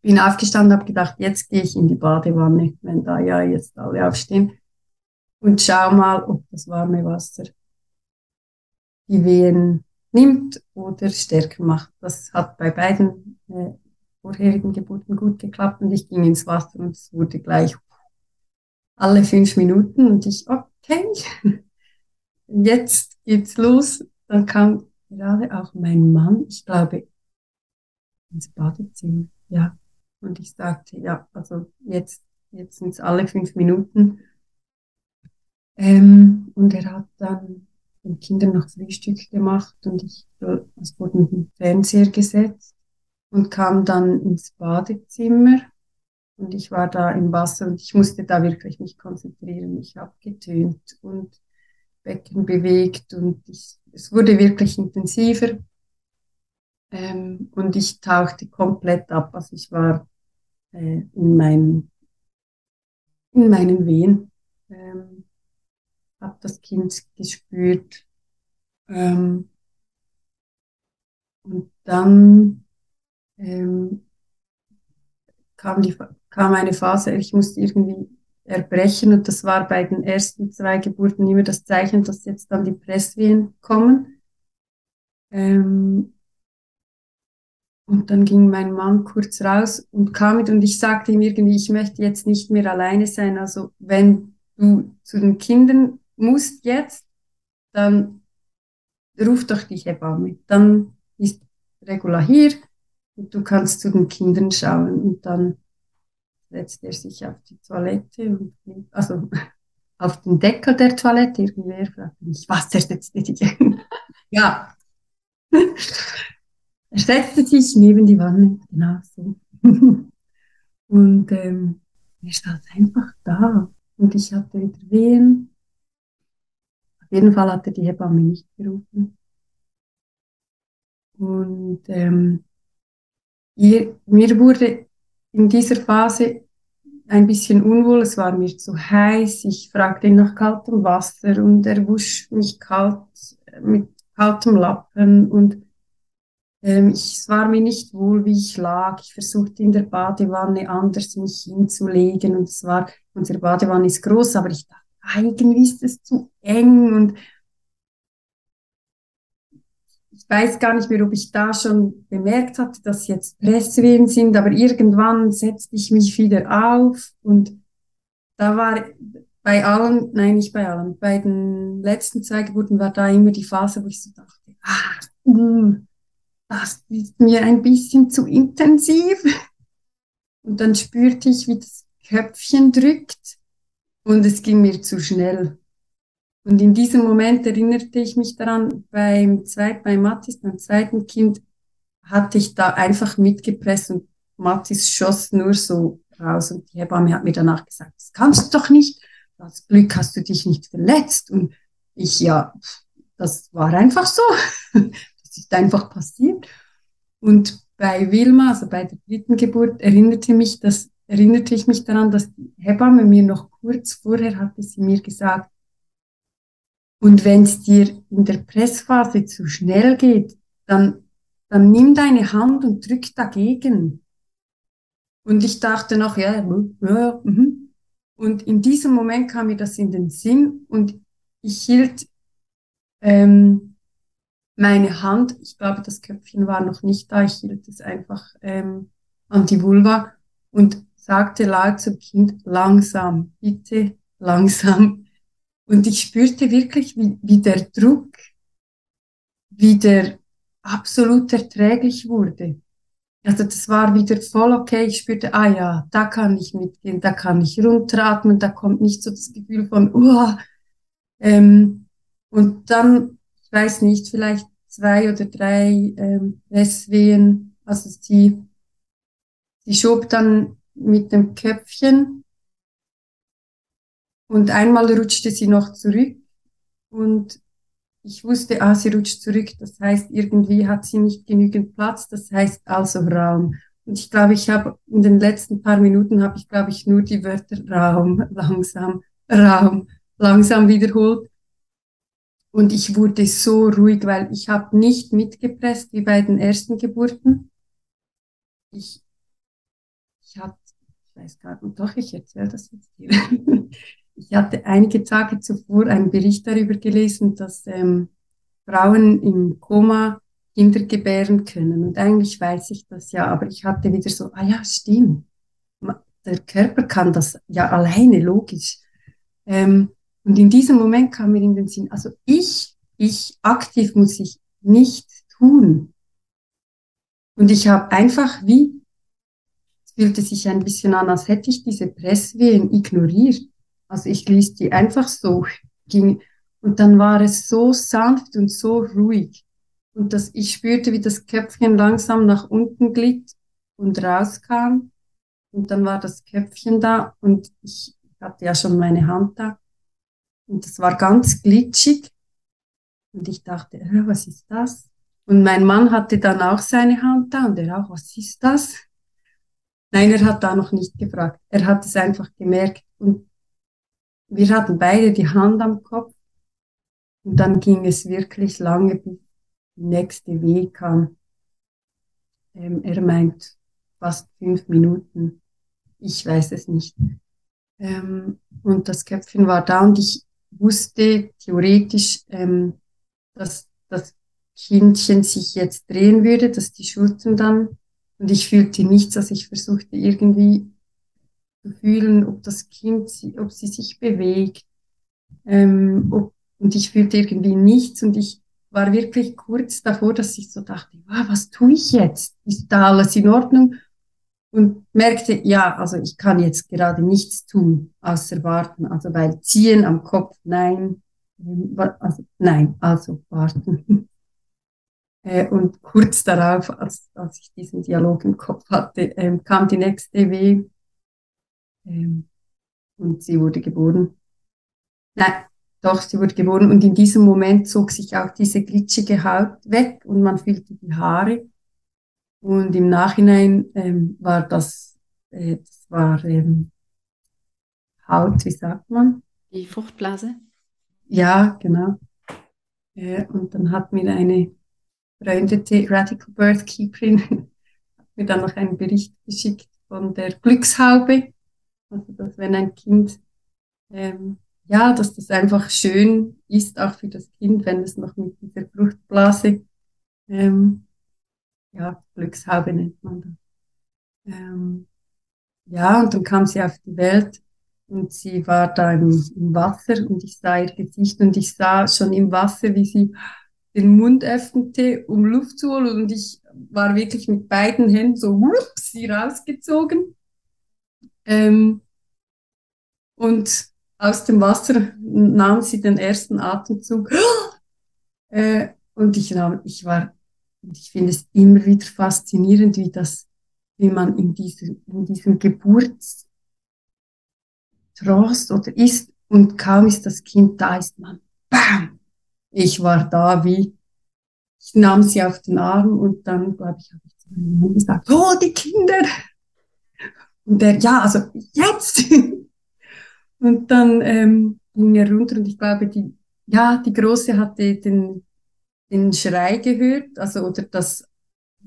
Bin aufgestanden, habe gedacht, jetzt gehe ich in die Badewanne, wenn da ja jetzt alle aufstehen. Und schau mal, ob das warme Wasser die Wehen nimmt oder stärker macht. Das hat bei beiden äh, vorherigen Geburten gut geklappt und ich ging ins Wasser und es wurde gleich alle fünf Minuten und ich, okay, jetzt geht's los. Dann kam gerade auch mein Mann, ich glaube, ins Badezimmer, ja. Und ich sagte, ja, also jetzt, jetzt sind es alle fünf Minuten. Ähm, und er hat dann den Kindern noch Frühstück gemacht und ich, es wurde ein Fernseher gesetzt und kam dann ins Badezimmer und ich war da im Wasser und ich musste da wirklich mich konzentrieren. Ich habe getönt und Becken bewegt und ich, es wurde wirklich intensiver ähm, und ich tauchte komplett ab. Also ich war äh, in, mein, in meinen Wehen. Ähm, habe das Kind gespürt. Ähm, und dann ähm, kam, die, kam eine Phase, ich musste irgendwie erbrechen und das war bei den ersten zwei Geburten immer das Zeichen, dass jetzt dann die Presswehen kommen. Ähm, und dann ging mein Mann kurz raus und kam mit und ich sagte ihm irgendwie, ich möchte jetzt nicht mehr alleine sein. Also wenn du zu den Kindern musst jetzt, dann ruf doch die Hebamme. Dann ist Regula hier und du kannst zu den Kindern schauen. Und dann setzt er sich auf die Toilette und also auf den Deckel der Toilette. Irgendwer fragt mich, was er setzt dich? ja. er setzte sich neben die Wanne, genau so. und ähm, er stand einfach da. Und ich hatte wieder Wehen. Auf jeden Fall hatte die Hebamme nicht gerufen. Und ähm, ihr, mir wurde in dieser Phase ein bisschen unwohl, es war mir zu heiß, ich fragte ihn nach kaltem Wasser und er wusch mich kalt mit kaltem Lappen und ähm, ich, es war mir nicht wohl, wie ich lag. Ich versuchte in der Badewanne anders mich hinzulegen und es war, unsere Badewanne ist groß, aber ich dachte, irgendwie ist es zu eng und ich weiß gar nicht mehr, ob ich da schon bemerkt hatte, dass jetzt Presswehen sind, aber irgendwann setzte ich mich wieder auf und da war bei allen, nein, nicht bei allen, bei den letzten zwei Geburten war da immer die Phase, wo ich so dachte, ah, hm, das ist mir ein bisschen zu intensiv. Und dann spürte ich, wie das Köpfchen drückt und es ging mir zu schnell. Und in diesem Moment erinnerte ich mich daran, beim zweiten, bei Mathis, beim zweiten Kind, hatte ich da einfach mitgepresst und Mathis schoss nur so raus und die Hebamme hat mir danach gesagt, das kannst du doch nicht, das Glück hast du dich nicht verletzt. Und ich, ja, das war einfach so, das ist einfach passiert. Und bei Wilma, also bei der dritten Geburt, erinnerte mich das, erinnerte ich mich daran, dass die Hebamme mir noch kurz vorher hatte sie mir gesagt, und wenn es dir in der Pressphase zu schnell geht, dann, dann nimm deine Hand und drück dagegen. Und ich dachte noch, ja, ja, mhm. Und in diesem Moment kam mir das in den Sinn und ich hielt ähm, meine Hand, ich glaube, das Köpfchen war noch nicht da, ich hielt es einfach ähm, an die Vulva und sagte laut zum Kind, langsam, bitte, langsam. Und ich spürte wirklich, wie, wie der Druck wieder absolut erträglich wurde. Also das war wieder voll okay. Ich spürte, ah ja, da kann ich mitgehen, da kann ich runteratmen, da kommt nicht so das Gefühl von, uh, ähm, und dann, ich weiß nicht, vielleicht zwei oder drei ähm, Wesswehen, also sie, sie schob dann mit dem Köpfchen und einmal rutschte sie noch zurück und ich wusste, ah, sie rutscht zurück. Das heißt, irgendwie hat sie nicht genügend Platz. Das heißt also Raum. Und ich glaube, ich habe in den letzten paar Minuten habe ich, glaube ich, nur die Wörter Raum, langsam, Raum, langsam wiederholt. Und ich wurde so ruhig, weil ich habe nicht mitgepresst wie bei den ersten Geburten. Ich, ich hatte, ich weiß gar nicht, doch, ich erzähle das jetzt hier. ich hatte einige Tage zuvor einen Bericht darüber gelesen, dass ähm, Frauen im Koma Kinder gebären können. Und eigentlich weiß ich das ja, aber ich hatte wieder so, ah ja, stimmt. Der Körper kann das ja alleine, logisch. Ähm, und in diesem Moment kam mir in den Sinn, also ich, ich aktiv muss ich nichts tun. Und ich habe einfach wie, es fühlte sich ein bisschen an, als hätte ich diese Presswehen ignoriert. Also ich ließ die einfach so, ging, und dann war es so sanft und so ruhig. Und das, ich spürte, wie das Köpfchen langsam nach unten glitt und rauskam. Und dann war das Köpfchen da und ich hatte ja schon meine Hand da. Und das war ganz glitschig. Und ich dachte, äh, was ist das? Und mein Mann hatte dann auch seine Hand da und er auch, was ist das? Nein, er hat da noch nicht gefragt. Er hat es einfach gemerkt. Und wir hatten beide die Hand am Kopf. Und dann ging es wirklich lange, bis die nächste Weh kam. Ähm, er meint fast fünf Minuten. Ich weiß es nicht. Ähm, und das Köpfchen war da und ich wusste theoretisch, ähm, dass das Kindchen sich jetzt drehen würde, dass die Schultern dann, und ich fühlte nichts, also ich versuchte irgendwie fühlen, ob das Kind, ob sie sich bewegt, ähm, ob, und ich fühlte irgendwie nichts und ich war wirklich kurz davor, dass ich so dachte, wow, was tue ich jetzt? Ist da alles in Ordnung? und merkte, ja, also ich kann jetzt gerade nichts tun, außer warten. Also weil ziehen am Kopf, nein, also nein, also warten. Äh, und kurz darauf, als, als ich diesen Dialog im Kopf hatte, ähm, kam die nächste Weh ähm, und sie wurde geboren. Nein, doch, sie wurde geboren und in diesem Moment zog sich auch diese glitschige Haut weg und man fühlte die Haare und im Nachhinein ähm, war das, äh, das war ähm, Haut, wie sagt man? Die Fruchtblase? Ja, genau. Äh, und dann hat mir eine befreundete Radical Birth Keeperin mir dann noch einen Bericht geschickt von der Glückshaube. Also, dass wenn ein Kind, ähm, ja, dass das einfach schön ist, auch für das Kind, wenn es noch mit dieser Fruchtblase ähm, ja, Glückshaube nennt man das. Ähm, ja, und dann kam sie auf die Welt und sie war da im, im, Wasser und ich sah ihr Gesicht und ich sah schon im Wasser, wie sie den Mund öffnete, um Luft zu holen und ich war wirklich mit beiden Händen so, whoop, sie rausgezogen. Ähm, und aus dem Wasser nahm sie den ersten Atemzug. Äh, und ich, nahm, ich war ich finde es immer wieder faszinierend, wie das, wie man in diesem, in diesem Geburtstrost oder ist und kaum ist das Kind da, ist man, bam! Ich war da wie, ich nahm sie auf den Arm und dann, glaube ich, habe ich zu meinem Mann gesagt, oh, die Kinder! Und der, ja, also jetzt! und dann ähm, ging er runter und ich glaube, die, ja, die Große hatte den den Schrei gehört, also oder das,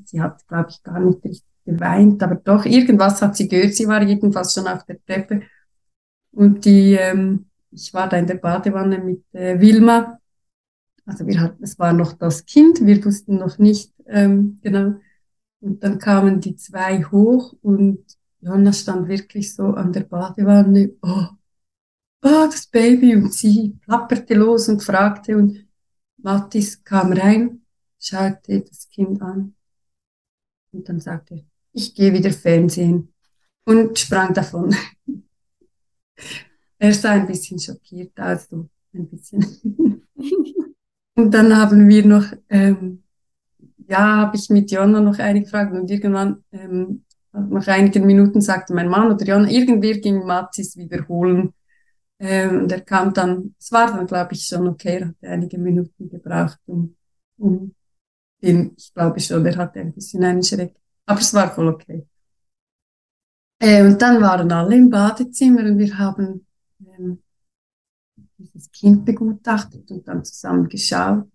sie hat, glaube ich, gar nicht richtig geweint, aber doch, irgendwas hat sie gehört, sie war jedenfalls schon auf der Treppe. Und die, ähm, ich war da in der Badewanne mit äh, Wilma, also wir hatten, es war noch das Kind, wir wussten noch nicht, ähm, genau. Und dann kamen die zwei hoch und Jonna stand wirklich so an der Badewanne, oh, oh, das Baby, und sie plapperte los und fragte und Mattis kam rein, schaute das Kind an und dann sagte er, ich gehe wieder Fernsehen und sprang davon. er sah ein bisschen schockiert aus, so ein bisschen. und dann haben wir noch, ähm, ja, habe ich mit Jonna noch einige Fragen und irgendwann, ähm, nach einigen Minuten sagte mein Mann oder Jonna, irgendwer ging Matzis wiederholen. Ähm, und er kam dann, es war dann, glaube ich, schon okay, er hatte einige Minuten gebraucht, um, um den, ich glaube schon, er hatte ein bisschen einen Schreck. Aber es war voll okay. Äh, und dann waren alle im Badezimmer und wir haben ähm, dieses Kind begutachtet und dann zusammen geschaut,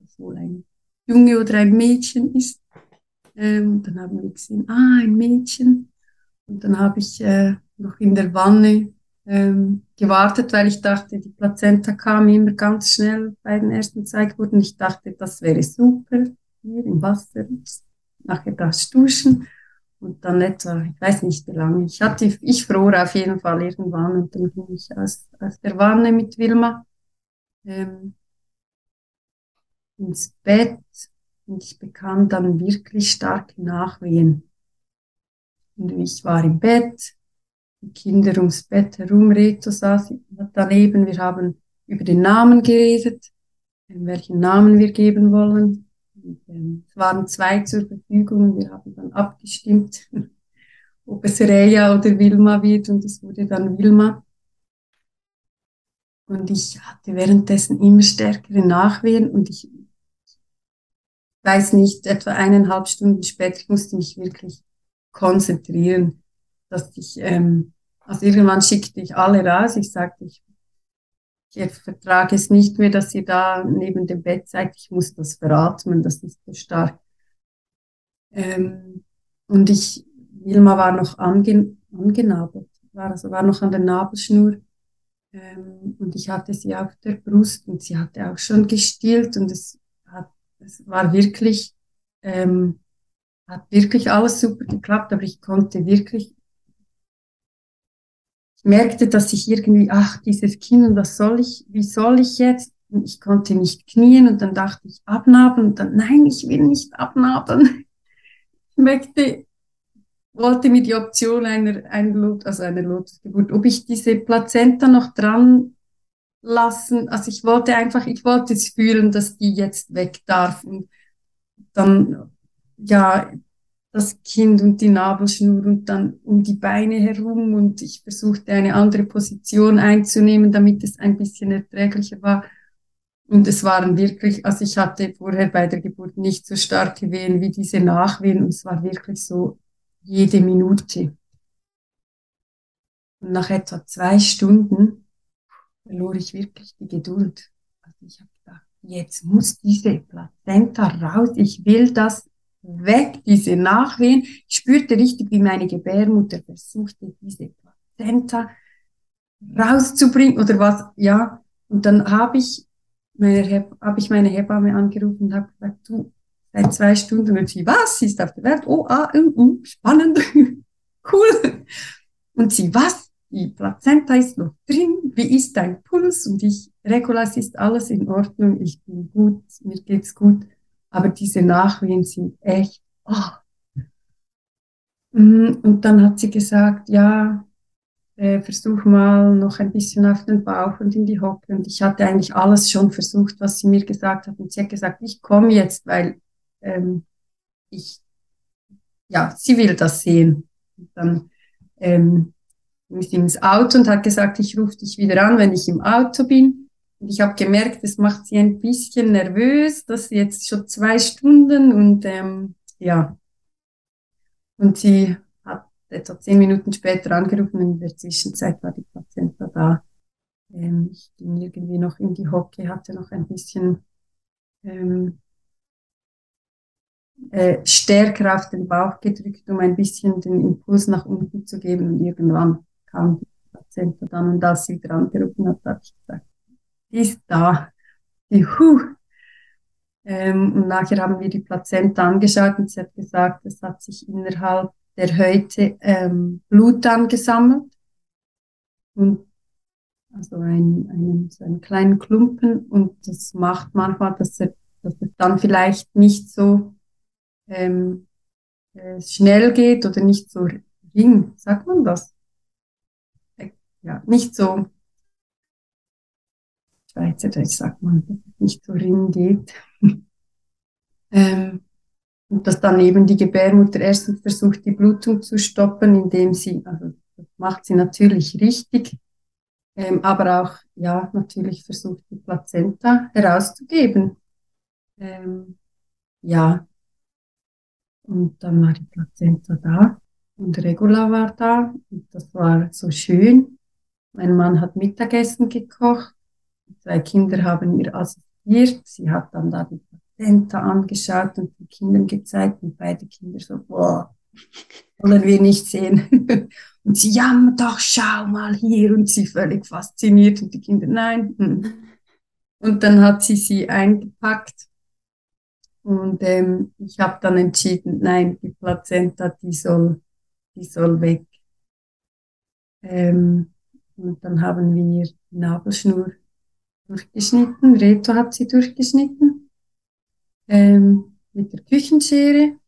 ob wohl ein Junge oder ein Mädchen ist. Ähm, dann haben wir gesehen, ah, ein Mädchen. Und dann habe ich äh, noch in der Wanne ähm, gewartet, weil ich dachte, die Plazenta kam immer ganz schnell bei den ersten zwei Geburten. Ich dachte, das wäre super, hier im Wasser, nachher das Duschen. Und dann etwa, ich weiß nicht wie lange, ich hatte, ich fror auf jeden Fall irgendwann und dann ging ich aus, aus der Wanne mit Wilma ähm, ins Bett und ich bekam dann wirklich starke Nachwehen. Und ich war im Bett, die Kinder ums Bett herum, Reto saß daneben, wir haben über den Namen geredet, welchen Namen wir geben wollen. Und, ähm, es waren zwei zur Verfügung wir haben dann abgestimmt, ob es Reja oder Wilma wird und es wurde dann Wilma. Und ich hatte währenddessen immer stärkere Nachwehen und ich weiß nicht, etwa eineinhalb Stunden später, ich musste mich wirklich konzentrieren, dass ich, ähm, also irgendwann schickte ich alle raus. Ich sagte, ich, ich vertrage es nicht mehr, dass ihr da neben dem Bett seid. Ich muss das veratmen, das ist so stark. Ähm, und ich, Wilma war noch ange, angenabelt, war, also war noch an der Nabelschnur. Ähm, und ich hatte sie auf der Brust und sie hatte auch schon gestillt und es es war wirklich, ähm, hat wirklich alles super geklappt, aber ich konnte wirklich, ich merkte, dass ich irgendwie, ach, dieses Kind, was soll ich, wie soll ich jetzt? Und ich konnte nicht knien und dann dachte ich abnabeln und dann, nein, ich will nicht abnabeln. Ich möchte, wollte mir die Option einer, also einer Lotusgeburt, ob ich diese Plazenta noch dran lassen, also ich wollte einfach, ich wollte es fühlen, dass die jetzt weg darf und dann ja, das Kind und die Nabelschnur und dann um die Beine herum und ich versuchte eine andere Position einzunehmen, damit es ein bisschen erträglicher war. Und es waren wirklich, also ich hatte vorher bei der Geburt nicht so starke Wehen wie diese Nachwehen und es war wirklich so jede Minute. Und nach etwa zwei Stunden verlor ich wirklich die Geduld. Also ich habe gedacht, jetzt muss diese Plazenta raus, ich will das weg, diese Nachwehen. Ich spürte richtig, wie meine Gebärmutter versuchte, diese Plazenta rauszubringen oder was, ja. Und dann habe ich habe ich meine Hebamme angerufen und habe gesagt, du, seit zwei Stunden und sie, was, sie ist auf der Welt, oh, ah, uh, uh, spannend, cool. Und sie, was, die Plazenta ist noch drin, wie ist dein Puls? Und ich, Regulas ist alles in Ordnung, ich bin gut, mir geht's gut. Aber diese Nachwehen sind echt. Oh. Und dann hat sie gesagt, ja, äh, versuch mal noch ein bisschen auf den Bauch und in die Hocke. Und ich hatte eigentlich alles schon versucht, was sie mir gesagt hat. Und sie hat gesagt, ich komme jetzt, weil ähm, ich, ja, sie will das sehen. Und dann ähm, bin ich ins Auto und hat gesagt, ich rufe dich wieder an, wenn ich im Auto bin. Und ich habe gemerkt, es macht sie ein bisschen nervös, dass sie jetzt schon zwei Stunden und ähm, ja. Und sie hat etwa zehn Minuten später angerufen und in der Zwischenzeit war die Patientin da. Ähm, ich ging irgendwie noch in die Hocke, hatte noch ein bisschen ähm, äh, stärker auf den Bauch gedrückt, um ein bisschen den Impuls nach unten zu geben. Und irgendwann kam die Patientin dann und als sie wieder angerufen hat, habe ich gesagt, ist da. Die Huh. Ähm, und nachher haben wir die Plazenta angeschaut und sie hat gesagt, es hat sich innerhalb der Häute ähm, Blut angesammelt. Und also ein, einen, so einen kleinen Klumpen und das macht manchmal, dass, er, dass es dann vielleicht nicht so ähm, äh, schnell geht oder nicht so ring, sagt man das? Ja, nicht so Schweizerdeutsch sagt man, dass es nicht so ring geht. ähm, und dass dann eben die Gebärmutter erstens versucht, die Blutung zu stoppen, indem sie, also das macht sie natürlich richtig, ähm, aber auch, ja, natürlich versucht, die Plazenta herauszugeben. Ähm, ja, und dann war die Plazenta da und Regula war da und das war so schön. Mein Mann hat Mittagessen gekocht, die zwei Kinder haben ihr assistiert, sie hat dann da die Plazenta angeschaut und den Kindern gezeigt und beide Kinder so, boah, wollen wir nicht sehen. Und sie, ja, doch, schau mal hier. Und sie völlig fasziniert und die Kinder, nein. Hm. Und dann hat sie sie eingepackt. Und ähm, ich habe dann entschieden, nein, die Plazenta, die soll, die soll weg. Ähm, und dann haben wir die Nabelschnur durchgeschnitten. Reto hat sie durchgeschnitten. Ähm, mit der Küchenschere.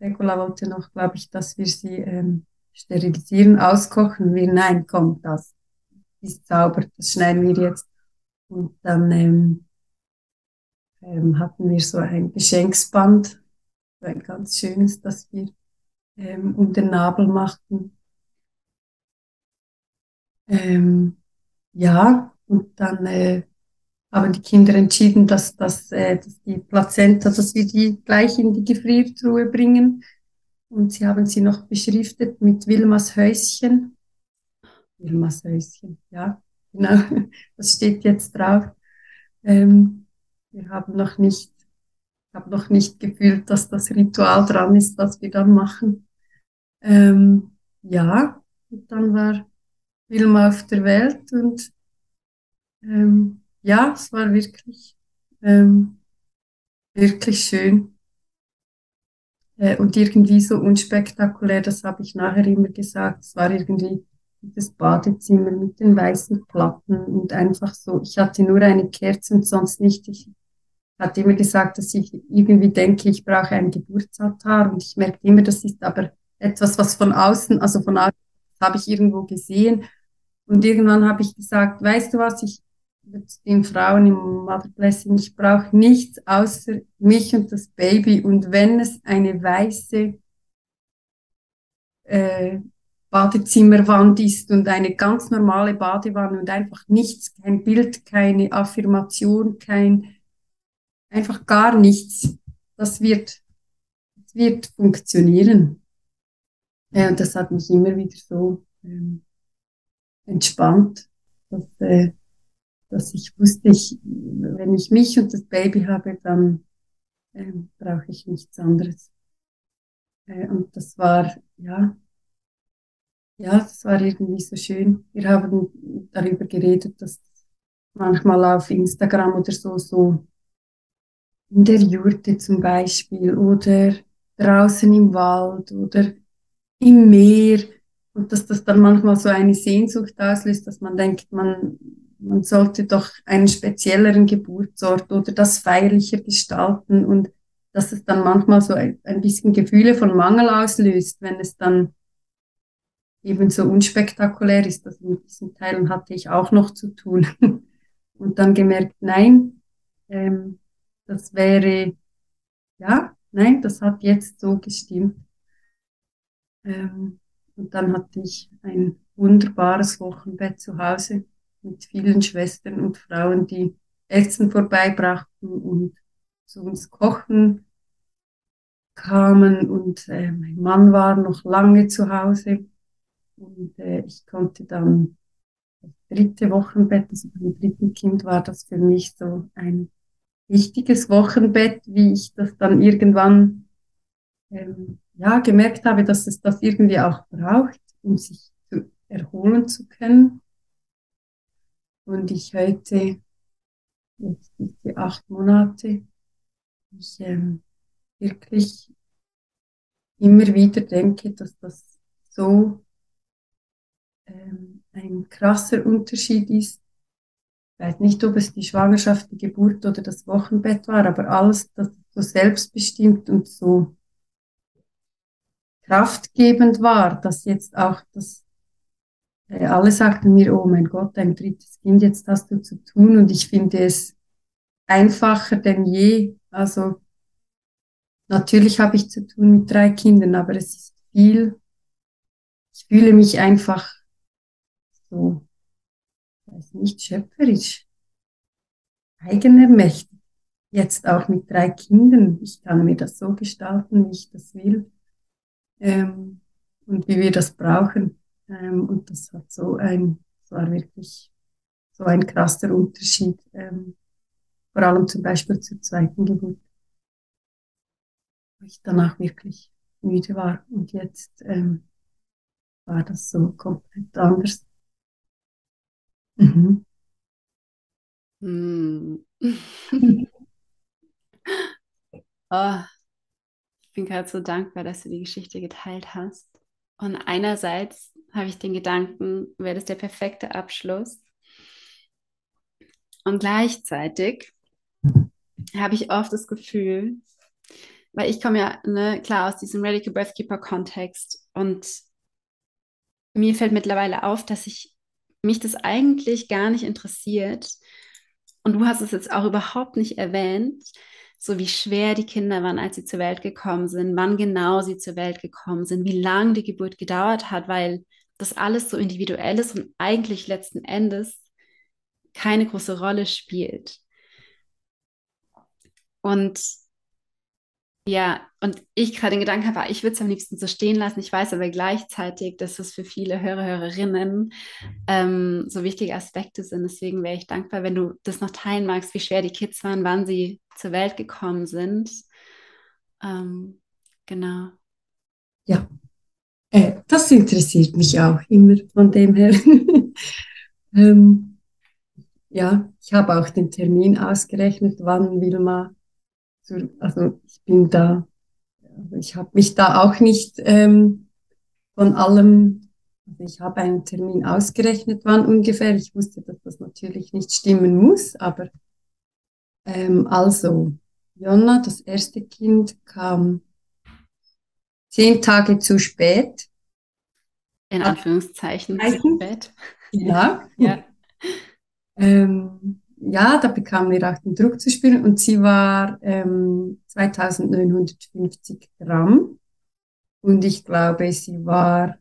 Regula wollte noch, glaube ich, dass wir sie ähm, sterilisieren, auskochen. Wir, nein, komm, das ist sauber, das schneiden wir jetzt. Und dann ähm, ähm, hatten wir so ein Geschenksband, so ein ganz schönes, das wir ähm, um den Nabel machten. Ähm, ja, und dann äh, haben die Kinder entschieden, dass, dass, äh, dass die Plazenta, dass wir die gleich in die Gefriertruhe bringen. Und sie haben sie noch beschriftet mit Wilmas Häuschen. Wilmas Häuschen, ja, genau. Das steht jetzt drauf. Ähm, wir haben noch nicht, habe noch nicht gefühlt, dass das Ritual dran ist, was wir dann machen. Ähm, ja, und dann war Wilma auf der Welt und ähm, ja, es war wirklich, ähm, wirklich schön. Äh, und irgendwie so unspektakulär, das habe ich nachher immer gesagt. Es war irgendwie das Badezimmer mit den weißen Platten und einfach so. Ich hatte nur eine Kerze und sonst nicht. Ich hatte immer gesagt, dass ich irgendwie denke, ich brauche ein Geburtsaltar und ich merke immer, das ist aber etwas, was von außen, also von außen habe ich irgendwo gesehen. Und irgendwann habe ich gesagt, weißt du was, ich den Frauen im Mother Blessing, ich brauche nichts außer mich und das Baby. Und wenn es eine weiße äh, Badezimmerwand ist und eine ganz normale Badewanne und einfach nichts, kein Bild, keine Affirmation, kein, einfach gar nichts, das wird, das wird funktionieren. Ja, und das hat mich immer wieder so ähm, entspannt, dass, äh, dass ich wusste, ich, wenn ich mich und das Baby habe, dann ähm, brauche ich nichts anderes. Äh, und das war, ja, ja, das war irgendwie so schön. Wir haben darüber geredet, dass manchmal auf Instagram oder so, so in der Jurte zum Beispiel oder draußen im Wald oder im Meer und dass das dann manchmal so eine Sehnsucht auslöst, dass man denkt, man man sollte doch einen spezielleren Geburtsort oder das feierlicher gestalten und dass es dann manchmal so ein, bisschen Gefühle von Mangel auslöst, wenn es dann eben so unspektakulär ist. Also mit diesen Teilen hatte ich auch noch zu tun. Und dann gemerkt, nein, ähm, das wäre, ja, nein, das hat jetzt so gestimmt. Ähm, und dann hatte ich ein wunderbares Wochenbett zu Hause mit vielen Schwestern und Frauen, die Essen vorbeibrachten und zu uns kochen kamen. Und äh, mein Mann war noch lange zu Hause. Und äh, ich konnte dann das dritte Wochenbett, also beim dritten Kind war das für mich so ein wichtiges Wochenbett, wie ich das dann irgendwann ähm, ja gemerkt habe, dass es das irgendwie auch braucht, um sich zu erholen zu können. Und ich heute, jetzt die acht Monate, ich ähm, wirklich immer wieder denke, dass das so ähm, ein krasser Unterschied ist. Ich weiß nicht, ob es die Schwangerschaft, die Geburt oder das Wochenbett war, aber alles, das so selbstbestimmt und so kraftgebend war, dass jetzt auch das äh, alle sagten mir, oh mein Gott, ein drittes Kind, jetzt hast du zu tun. Und ich finde es einfacher denn je. Also natürlich habe ich zu tun mit drei Kindern, aber es ist viel. Ich fühle mich einfach so weiß nicht, schöpferisch, eigenermächtig. Jetzt auch mit drei Kindern. Ich kann mir das so gestalten, wie ich das will. Ähm, und wie wir das brauchen. Ähm, und das hat so ein, das war wirklich so ein krasser Unterschied. Ähm, vor allem zum Beispiel zur zweiten Geburt. Wo ich danach wirklich müde war. Und jetzt ähm, war das so komplett anders. Mhm. Mm. oh, ich bin gerade so dankbar, dass du die Geschichte geteilt hast. Und einerseits habe ich den Gedanken, wäre das der perfekte Abschluss. Und gleichzeitig habe ich oft das Gefühl, weil ich komme ja ne, klar aus diesem Radical Breathkeeper Kontext und mir fällt mittlerweile auf, dass ich mich das eigentlich gar nicht interessiert. Und du hast es jetzt auch überhaupt nicht erwähnt, so wie schwer die Kinder waren, als sie zur Welt gekommen sind, wann genau sie zur Welt gekommen sind, wie lange die Geburt gedauert hat, weil das alles so individuell ist und eigentlich letzten Endes keine große Rolle spielt. Und ja, und ich gerade den Gedanken habe, ich würde es am liebsten so stehen lassen. Ich weiß aber gleichzeitig, dass es für viele Hörer, Hörerinnen ähm, so wichtige Aspekte sind. Deswegen wäre ich dankbar, wenn du das noch teilen magst, wie schwer die Kids waren, wann sie zur Welt gekommen sind. Ähm, genau. Ja, äh, das interessiert mich auch immer von dem her. ähm, ja, ich habe auch den Termin ausgerechnet, wann Wilma also ich bin da, also ich habe mich da auch nicht ähm, von allem, also ich habe einen Termin ausgerechnet, wann ungefähr. Ich wusste, dass das natürlich nicht stimmen muss, aber ähm, also Jonna, das erste Kind, kam zehn Tage zu spät. In Anführungszeichen zu spät. Ja. ja. Ähm, ja, da bekamen wir auch den Druck zu spüren und sie war ähm, 2950 Gramm und ich glaube, sie war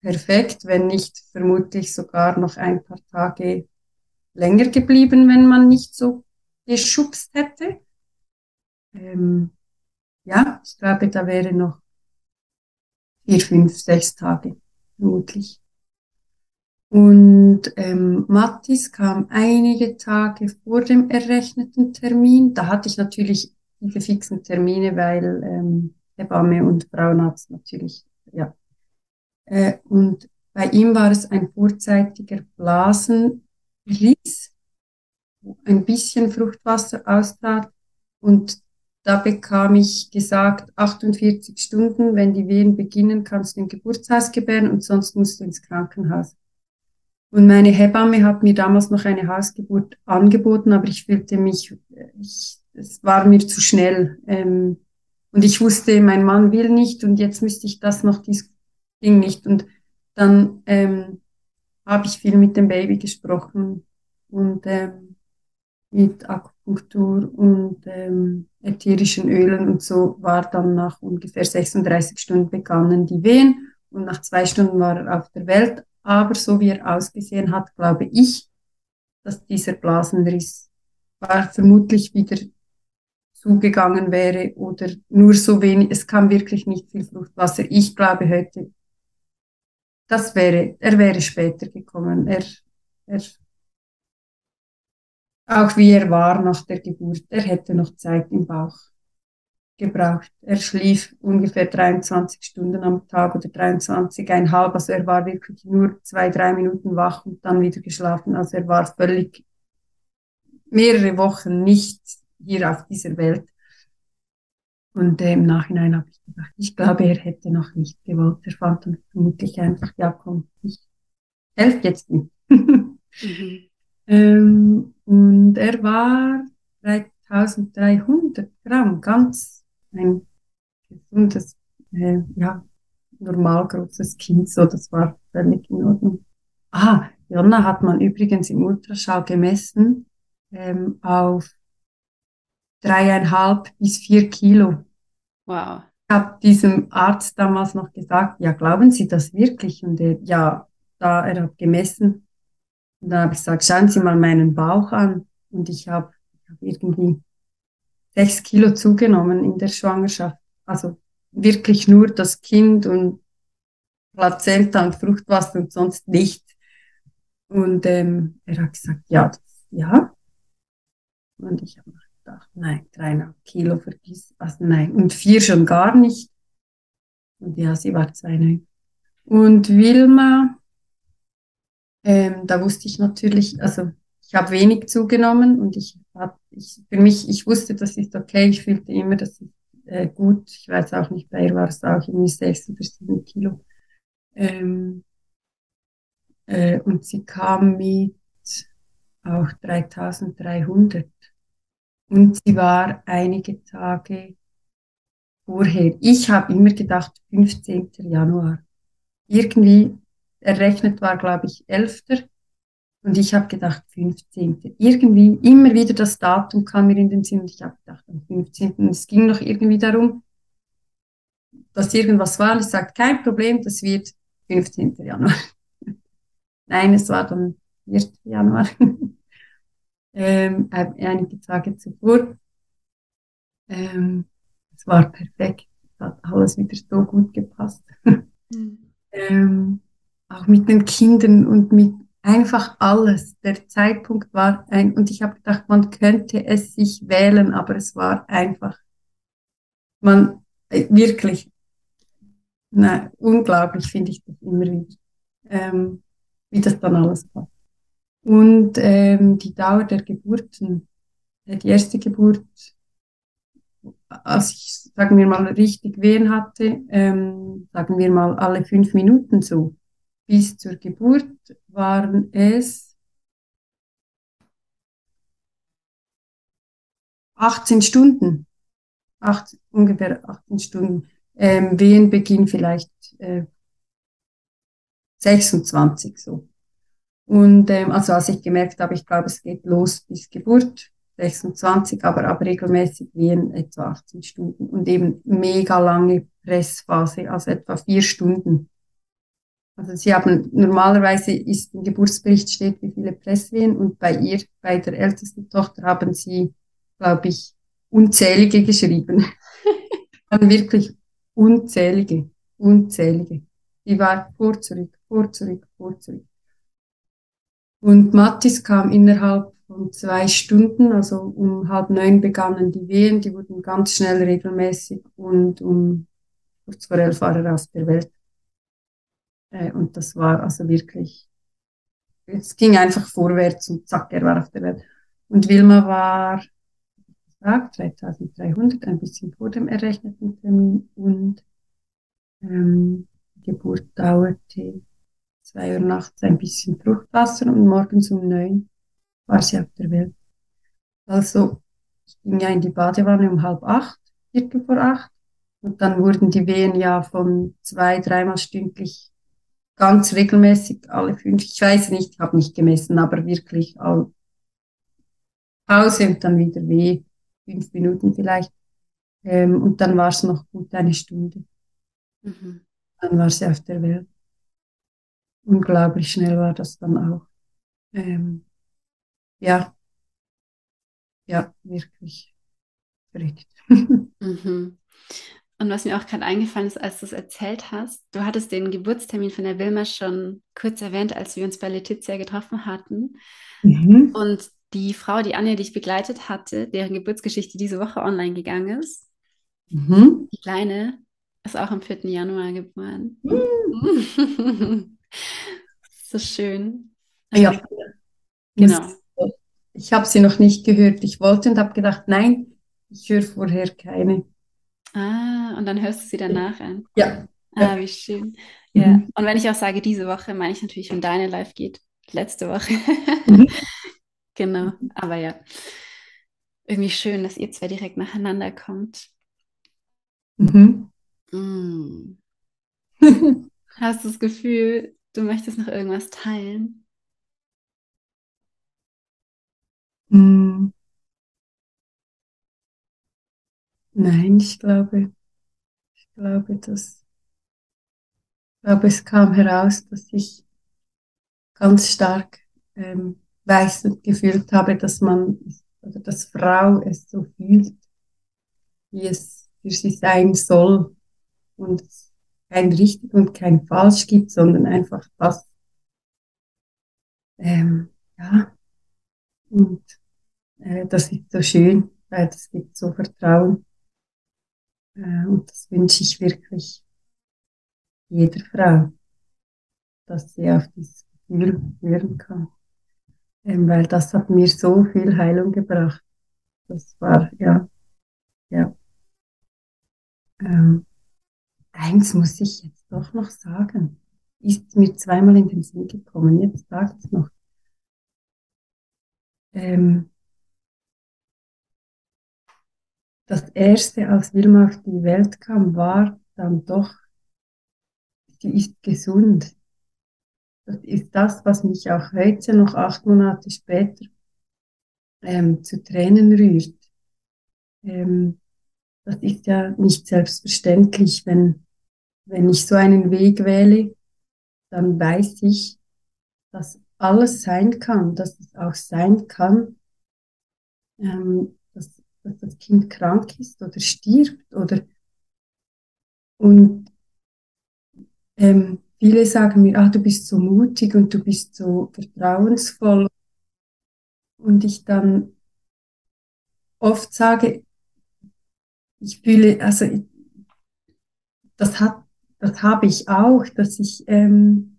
perfekt, wenn nicht vermutlich sogar noch ein paar Tage länger geblieben, wenn man nicht so geschubst hätte. Ähm, ja, ich glaube, da wäre noch vier, fünf, sechs Tage vermutlich. Und ähm, Mattis kam einige Tage vor dem errechneten Termin. Da hatte ich natürlich diese fixen Termine, weil ähm, Hebamme und Frauenarzt natürlich, ja. Äh, und bei ihm war es ein vorzeitiger Blasenriss, wo ein bisschen Fruchtwasser austrat. Und da bekam ich gesagt, 48 Stunden, wenn die Wehen beginnen, kannst du im Geburtshaus gebären und sonst musst du ins Krankenhaus. Und meine Hebamme hat mir damals noch eine Hausgeburt angeboten, aber ich fühlte mich, ich, es war mir zu schnell. Ähm, und ich wusste, mein Mann will nicht und jetzt müsste ich das noch, dies Ding nicht. Und dann ähm, habe ich viel mit dem Baby gesprochen und ähm, mit Akupunktur und ähm, ätherischen Ölen und so war dann nach ungefähr 36 Stunden begannen die Wehen und nach zwei Stunden war er auf der Welt, aber so wie er ausgesehen hat, glaube ich, dass dieser Blasenriss war vermutlich wieder zugegangen wäre oder nur so wenig, es kam wirklich nicht viel Fruchtwasser. Ich glaube heute, das wäre, er wäre später gekommen. Er, er, auch wie er war nach der Geburt, er hätte noch Zeit im Bauch gebraucht. Er schlief ungefähr 23 Stunden am Tag oder 23,5. Also er war wirklich nur zwei, drei Minuten wach und dann wieder geschlafen. Also er war völlig mehrere Wochen nicht hier auf dieser Welt. Und äh, im Nachhinein habe ich gedacht, ich glaube, er hätte noch nicht gewollt. Er fand dann vermutlich einfach, ja komm, ich helfe jetzt nicht. mhm. ähm, und er war 3300 Gramm, ganz ein gesundes, äh, ja, normal großes Kind, so, das war völlig in Ordnung. Ah, Jonna hat man übrigens im Ultraschall gemessen ähm, auf dreieinhalb bis vier Kilo. Wow. Ich habe diesem Arzt damals noch gesagt, ja, glauben Sie das wirklich? Und er, ja, da er hat gemessen Und dann habe ich gesagt, schauen Sie mal meinen Bauch an. Und ich habe hab irgendwie sechs Kilo zugenommen in der Schwangerschaft. Also wirklich nur das Kind und Plazenta und Fruchtwasser und sonst nichts. Und ähm, er hat gesagt, ja, das, ja. Und ich habe gedacht, nein, dreieinhalb Kilo vergiss, also nein, und vier schon gar nicht. Und ja, sie war zweieinhalb. Und Wilma, ähm, da wusste ich natürlich, also ich habe wenig zugenommen und ich habe, ich, für mich, ich wusste, das ist okay, ich fühlte immer, das ist äh, gut. Ich weiß auch nicht, bei ihr war es auch irgendwie sechs oder sieben Kilo. Ähm, äh, und sie kam mit auch 3300. Und sie war einige Tage vorher. Ich habe immer gedacht, 15. Januar. Irgendwie errechnet war, glaube ich, 11. Und ich habe gedacht, 15. Irgendwie, immer wieder das Datum kam mir in den Sinn und ich habe gedacht, am 15. Und es ging noch irgendwie darum, dass irgendwas war. Und ich sagte, kein Problem, das wird 15. Januar. Nein, es war dann 4. Januar. ähm, einige Tage zuvor. Ähm, es war perfekt. Es hat alles wieder so gut gepasst. Mhm. ähm, auch mit den Kindern und mit einfach alles. Der Zeitpunkt war ein, und ich habe gedacht, man könnte es sich wählen, aber es war einfach, man, äh, wirklich, na, unglaublich finde ich das immer wieder, ähm, wie das dann alles passt. Und ähm, die Dauer der Geburten, die erste Geburt, als ich, sagen wir mal, richtig Wehen hatte, ähm, sagen wir mal alle fünf Minuten so, bis zur Geburt waren es 18 Stunden. Acht, ungefähr 18 Stunden. Ähm, Wehenbeginn vielleicht äh, 26 so. Und ähm, also als ich gemerkt habe, ich glaube, es geht los bis Geburt, 26, aber, aber regelmäßig Wehen etwa 18 Stunden und eben mega lange Pressphase, also etwa vier Stunden. Also sie haben, normalerweise ist im Geburtsbericht steht, wie viele Presswehen und bei ihr, bei der ältesten Tochter haben sie, glaube ich, unzählige geschrieben. Dann wirklich unzählige, unzählige. Die war vor zurück, vor zurück, vor zurück. Und Mattis kam innerhalb von zwei Stunden, also um halb neun begannen die Wehen, die wurden ganz schnell regelmäßig und um kurz vor elf war er aus der Welt. Äh, und das war also wirklich, es ging einfach vorwärts und zack, er war auf der Welt. Und Wilma war, gesagt, 3300, ein bisschen vor dem errechneten Termin und ähm, die Geburt dauerte zwei Uhr nachts ein bisschen Fruchtwasser und morgens um neun war sie auf der Welt. Also, ich ging ja in die Badewanne um halb acht, Viertel vor acht. Und dann wurden die Wehen ja von zwei, dreimal stündlich ganz regelmäßig, alle fünf, ich weiß nicht, ich habe nicht gemessen, aber wirklich all Pause und dann wieder weh, fünf Minuten vielleicht. Ähm, und dann war es noch gut eine Stunde. Mhm. Dann war sie auf der Welt unglaublich schnell war das dann auch. Ähm, ja, ja, wirklich verrückt. Mhm. Und was mir auch gerade eingefallen ist, als du es erzählt hast, du hattest den Geburtstermin von der Wilma schon kurz erwähnt, als wir uns bei Letizia getroffen hatten. Mhm. Und die Frau, die Anja dich begleitet hatte, deren Geburtsgeschichte diese Woche online gegangen ist, mhm. die Kleine, ist auch am 4. Januar geboren. Mhm. so schön. Ja. Genau. Ich habe sie noch nicht gehört. Ich wollte und habe gedacht, nein, ich höre vorher keine. Ah, und dann hörst du sie danach an. Ja. Ah, wie schön. Ja. Mhm. Und wenn ich auch sage diese Woche, meine ich natürlich, wenn deine live geht. Letzte Woche. Mhm. genau. Aber ja. Irgendwie schön, dass ihr zwei direkt nacheinander kommt. Mhm. Mm. Hast du das Gefühl, du möchtest noch irgendwas teilen? Mm. Nein, ich glaube, ich glaube, dass, ich glaube, es kam heraus, dass ich ganz stark ähm, weiß und gefühlt habe, dass man oder dass Frau es so fühlt, wie es für sie sein soll und es kein richtig und kein falsch gibt, sondern einfach das. Ähm, ja, und äh, das ist so schön, weil das gibt so Vertrauen. Äh, und das wünsche ich wirklich jeder Frau, dass sie auf dieses Gefühl hören kann. Ähm, weil das hat mir so viel Heilung gebracht. Das war, ja, ja. Ähm, eins muss ich jetzt doch noch sagen. Ist mir zweimal in den Sinn gekommen. Jetzt ich es noch. Ähm, das erste, als Wilma auf die Welt kam, war dann doch, sie ist gesund. Das ist das, was mich auch heute, noch acht Monate später, ähm, zu Tränen rührt. Ähm, das ist ja nicht selbstverständlich, wenn, wenn ich so einen Weg wähle, dann weiß ich, dass alles sein kann, dass es auch sein kann, ähm, dass, das Kind krank ist oder stirbt oder und ähm, viele sagen mir, ah, du bist so mutig und du bist so vertrauensvoll. Und ich dann oft sage, ich fühle, also das hat, das habe ich auch, dass ich, ähm,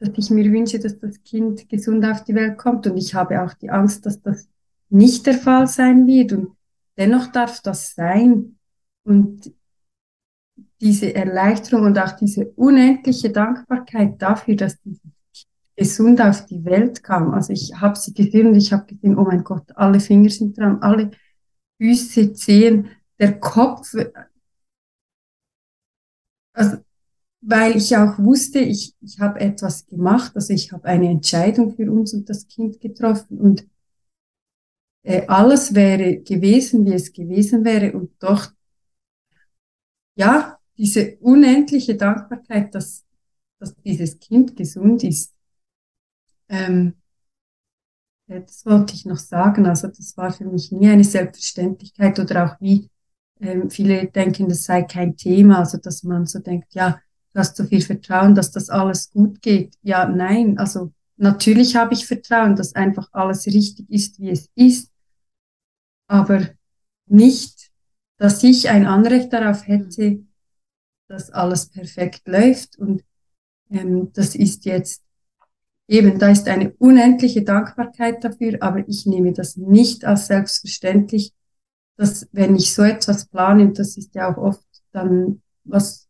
dass ich mir wünsche, dass das Kind gesund auf die Welt kommt. Und ich habe auch die Angst, dass das nicht der Fall sein wird und dennoch darf das sein und diese Erleichterung und auch diese unendliche Dankbarkeit dafür, dass dieses gesund auf die Welt kam. Also ich habe sie gesehen und ich habe gesehen, oh mein Gott, alle Finger sind dran, alle Füße, Zehen, der Kopf, also, weil ich auch wusste, ich, ich habe etwas gemacht, also ich habe eine Entscheidung für uns und das Kind getroffen und äh, alles wäre gewesen, wie es gewesen wäre und doch, ja, diese unendliche Dankbarkeit, dass, dass dieses Kind gesund ist. Ähm, das wollte ich noch sagen. Also das war für mich nie eine Selbstverständlichkeit oder auch wie ähm, viele denken, das sei kein Thema, also dass man so denkt, ja, du hast so viel Vertrauen, dass das alles gut geht. Ja, nein, also natürlich habe ich Vertrauen, dass einfach alles richtig ist, wie es ist, aber nicht, dass ich ein Anrecht darauf hätte, dass alles perfekt läuft und ähm, das ist jetzt eben, da ist eine unendliche Dankbarkeit dafür, aber ich nehme das nicht als selbstverständlich, dass wenn ich so etwas plane, und das ist ja auch oft dann, was,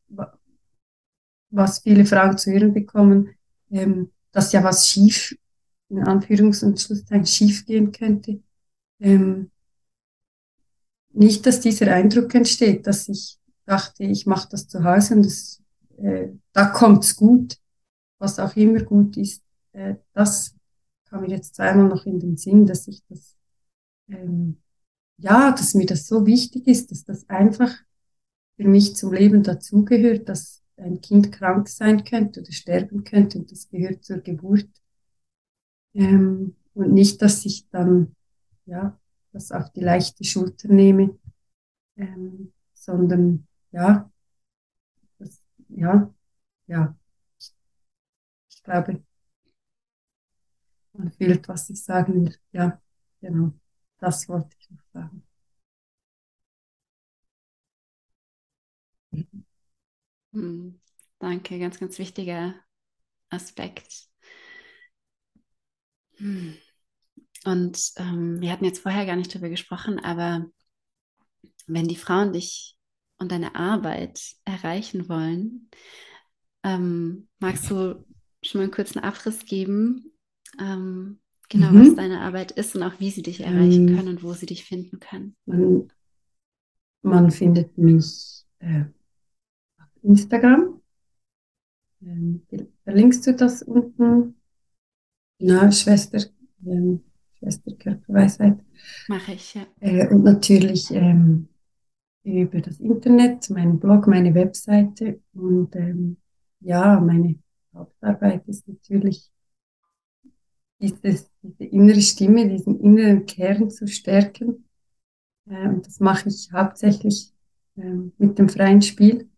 was viele Frauen zu hören bekommen, ähm, dass ja was schief, in Anführungs- und Schlusszeichen, schief gehen könnte. Ähm, nicht, dass dieser Eindruck entsteht, dass ich dachte, ich mache das zu Hause und das, äh, da kommt's gut, was auch immer gut ist. Äh, das kam mir jetzt zweimal noch in den Sinn, dass ich das ähm, ja, dass mir das so wichtig ist, dass das einfach für mich zum Leben dazugehört, dass ein Kind krank sein könnte oder sterben könnte und das gehört zur Geburt. Ähm, und nicht, dass ich dann, ja, das auf die leichte Schulter nehme, ähm, sondern, ja, das, ja, ja, ich, ich glaube, man fühlt, was ich sagen will. Ja, genau. Das wollte ich noch sagen. Hm, danke, ganz, ganz wichtiger Aspekt. Hm. Und ähm, wir hatten jetzt vorher gar nicht darüber gesprochen, aber wenn die Frauen dich und deine Arbeit erreichen wollen, ähm, magst du schon mal einen kurzen Abriss geben, ähm, Genau, mhm. was deine Arbeit ist und auch wie sie dich erreichen ähm, können und wo sie dich finden können. Man, man findet mich äh, auf Instagram. Ähm, verlinkst du das unten? Na, Schwester, ähm, Schwester Körperweisheit. Mache ich, ja. Äh, und natürlich ähm, über das Internet, meinen Blog, meine Webseite. Und ähm, ja, meine Hauptarbeit ist natürlich dieses, diese innere Stimme, diesen inneren Kern zu stärken. Äh, und das mache ich hauptsächlich äh, mit dem freien Spiel,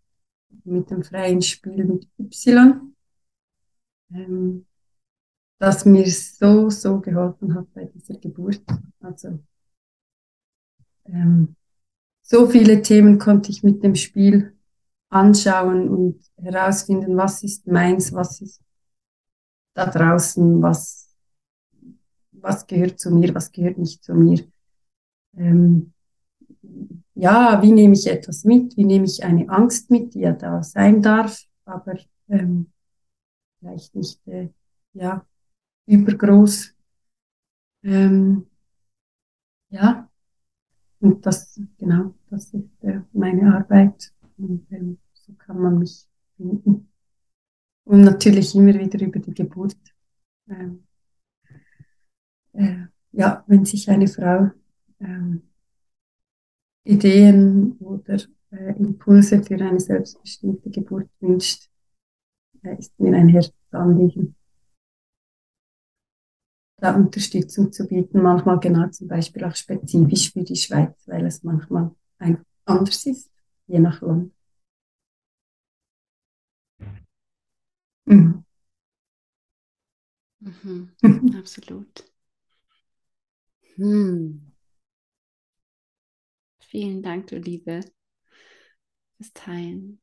mit dem freien Spiel mit Y, ähm, das mir so, so geholfen hat bei dieser Geburt. Also ähm, so viele Themen konnte ich mit dem Spiel anschauen und herausfinden, was ist meins, was ist da draußen, was, was gehört zu mir, was gehört nicht zu mir. Ähm, ja, wie nehme ich etwas mit, wie nehme ich eine Angst mit, die ja da sein darf, aber ähm, vielleicht nicht äh, ja, übergroß. Ähm, ja, und das, genau, das ist äh, meine Arbeit. Und ähm, so kann man mich finden. Und natürlich immer wieder über die Geburt. Ähm, äh, ja, wenn sich eine Frau ähm, Ideen oder äh, Impulse für eine selbstbestimmte Geburt wünscht, äh, ist mir ein Herzanliegen da Unterstützung zu bieten, manchmal genau zum Beispiel auch spezifisch für die Schweiz, weil es manchmal ein anders ist, je nach Land. Mhm. Mhm, absolut. Hm. Vielen Dank, du Liebe, fürs Teilen.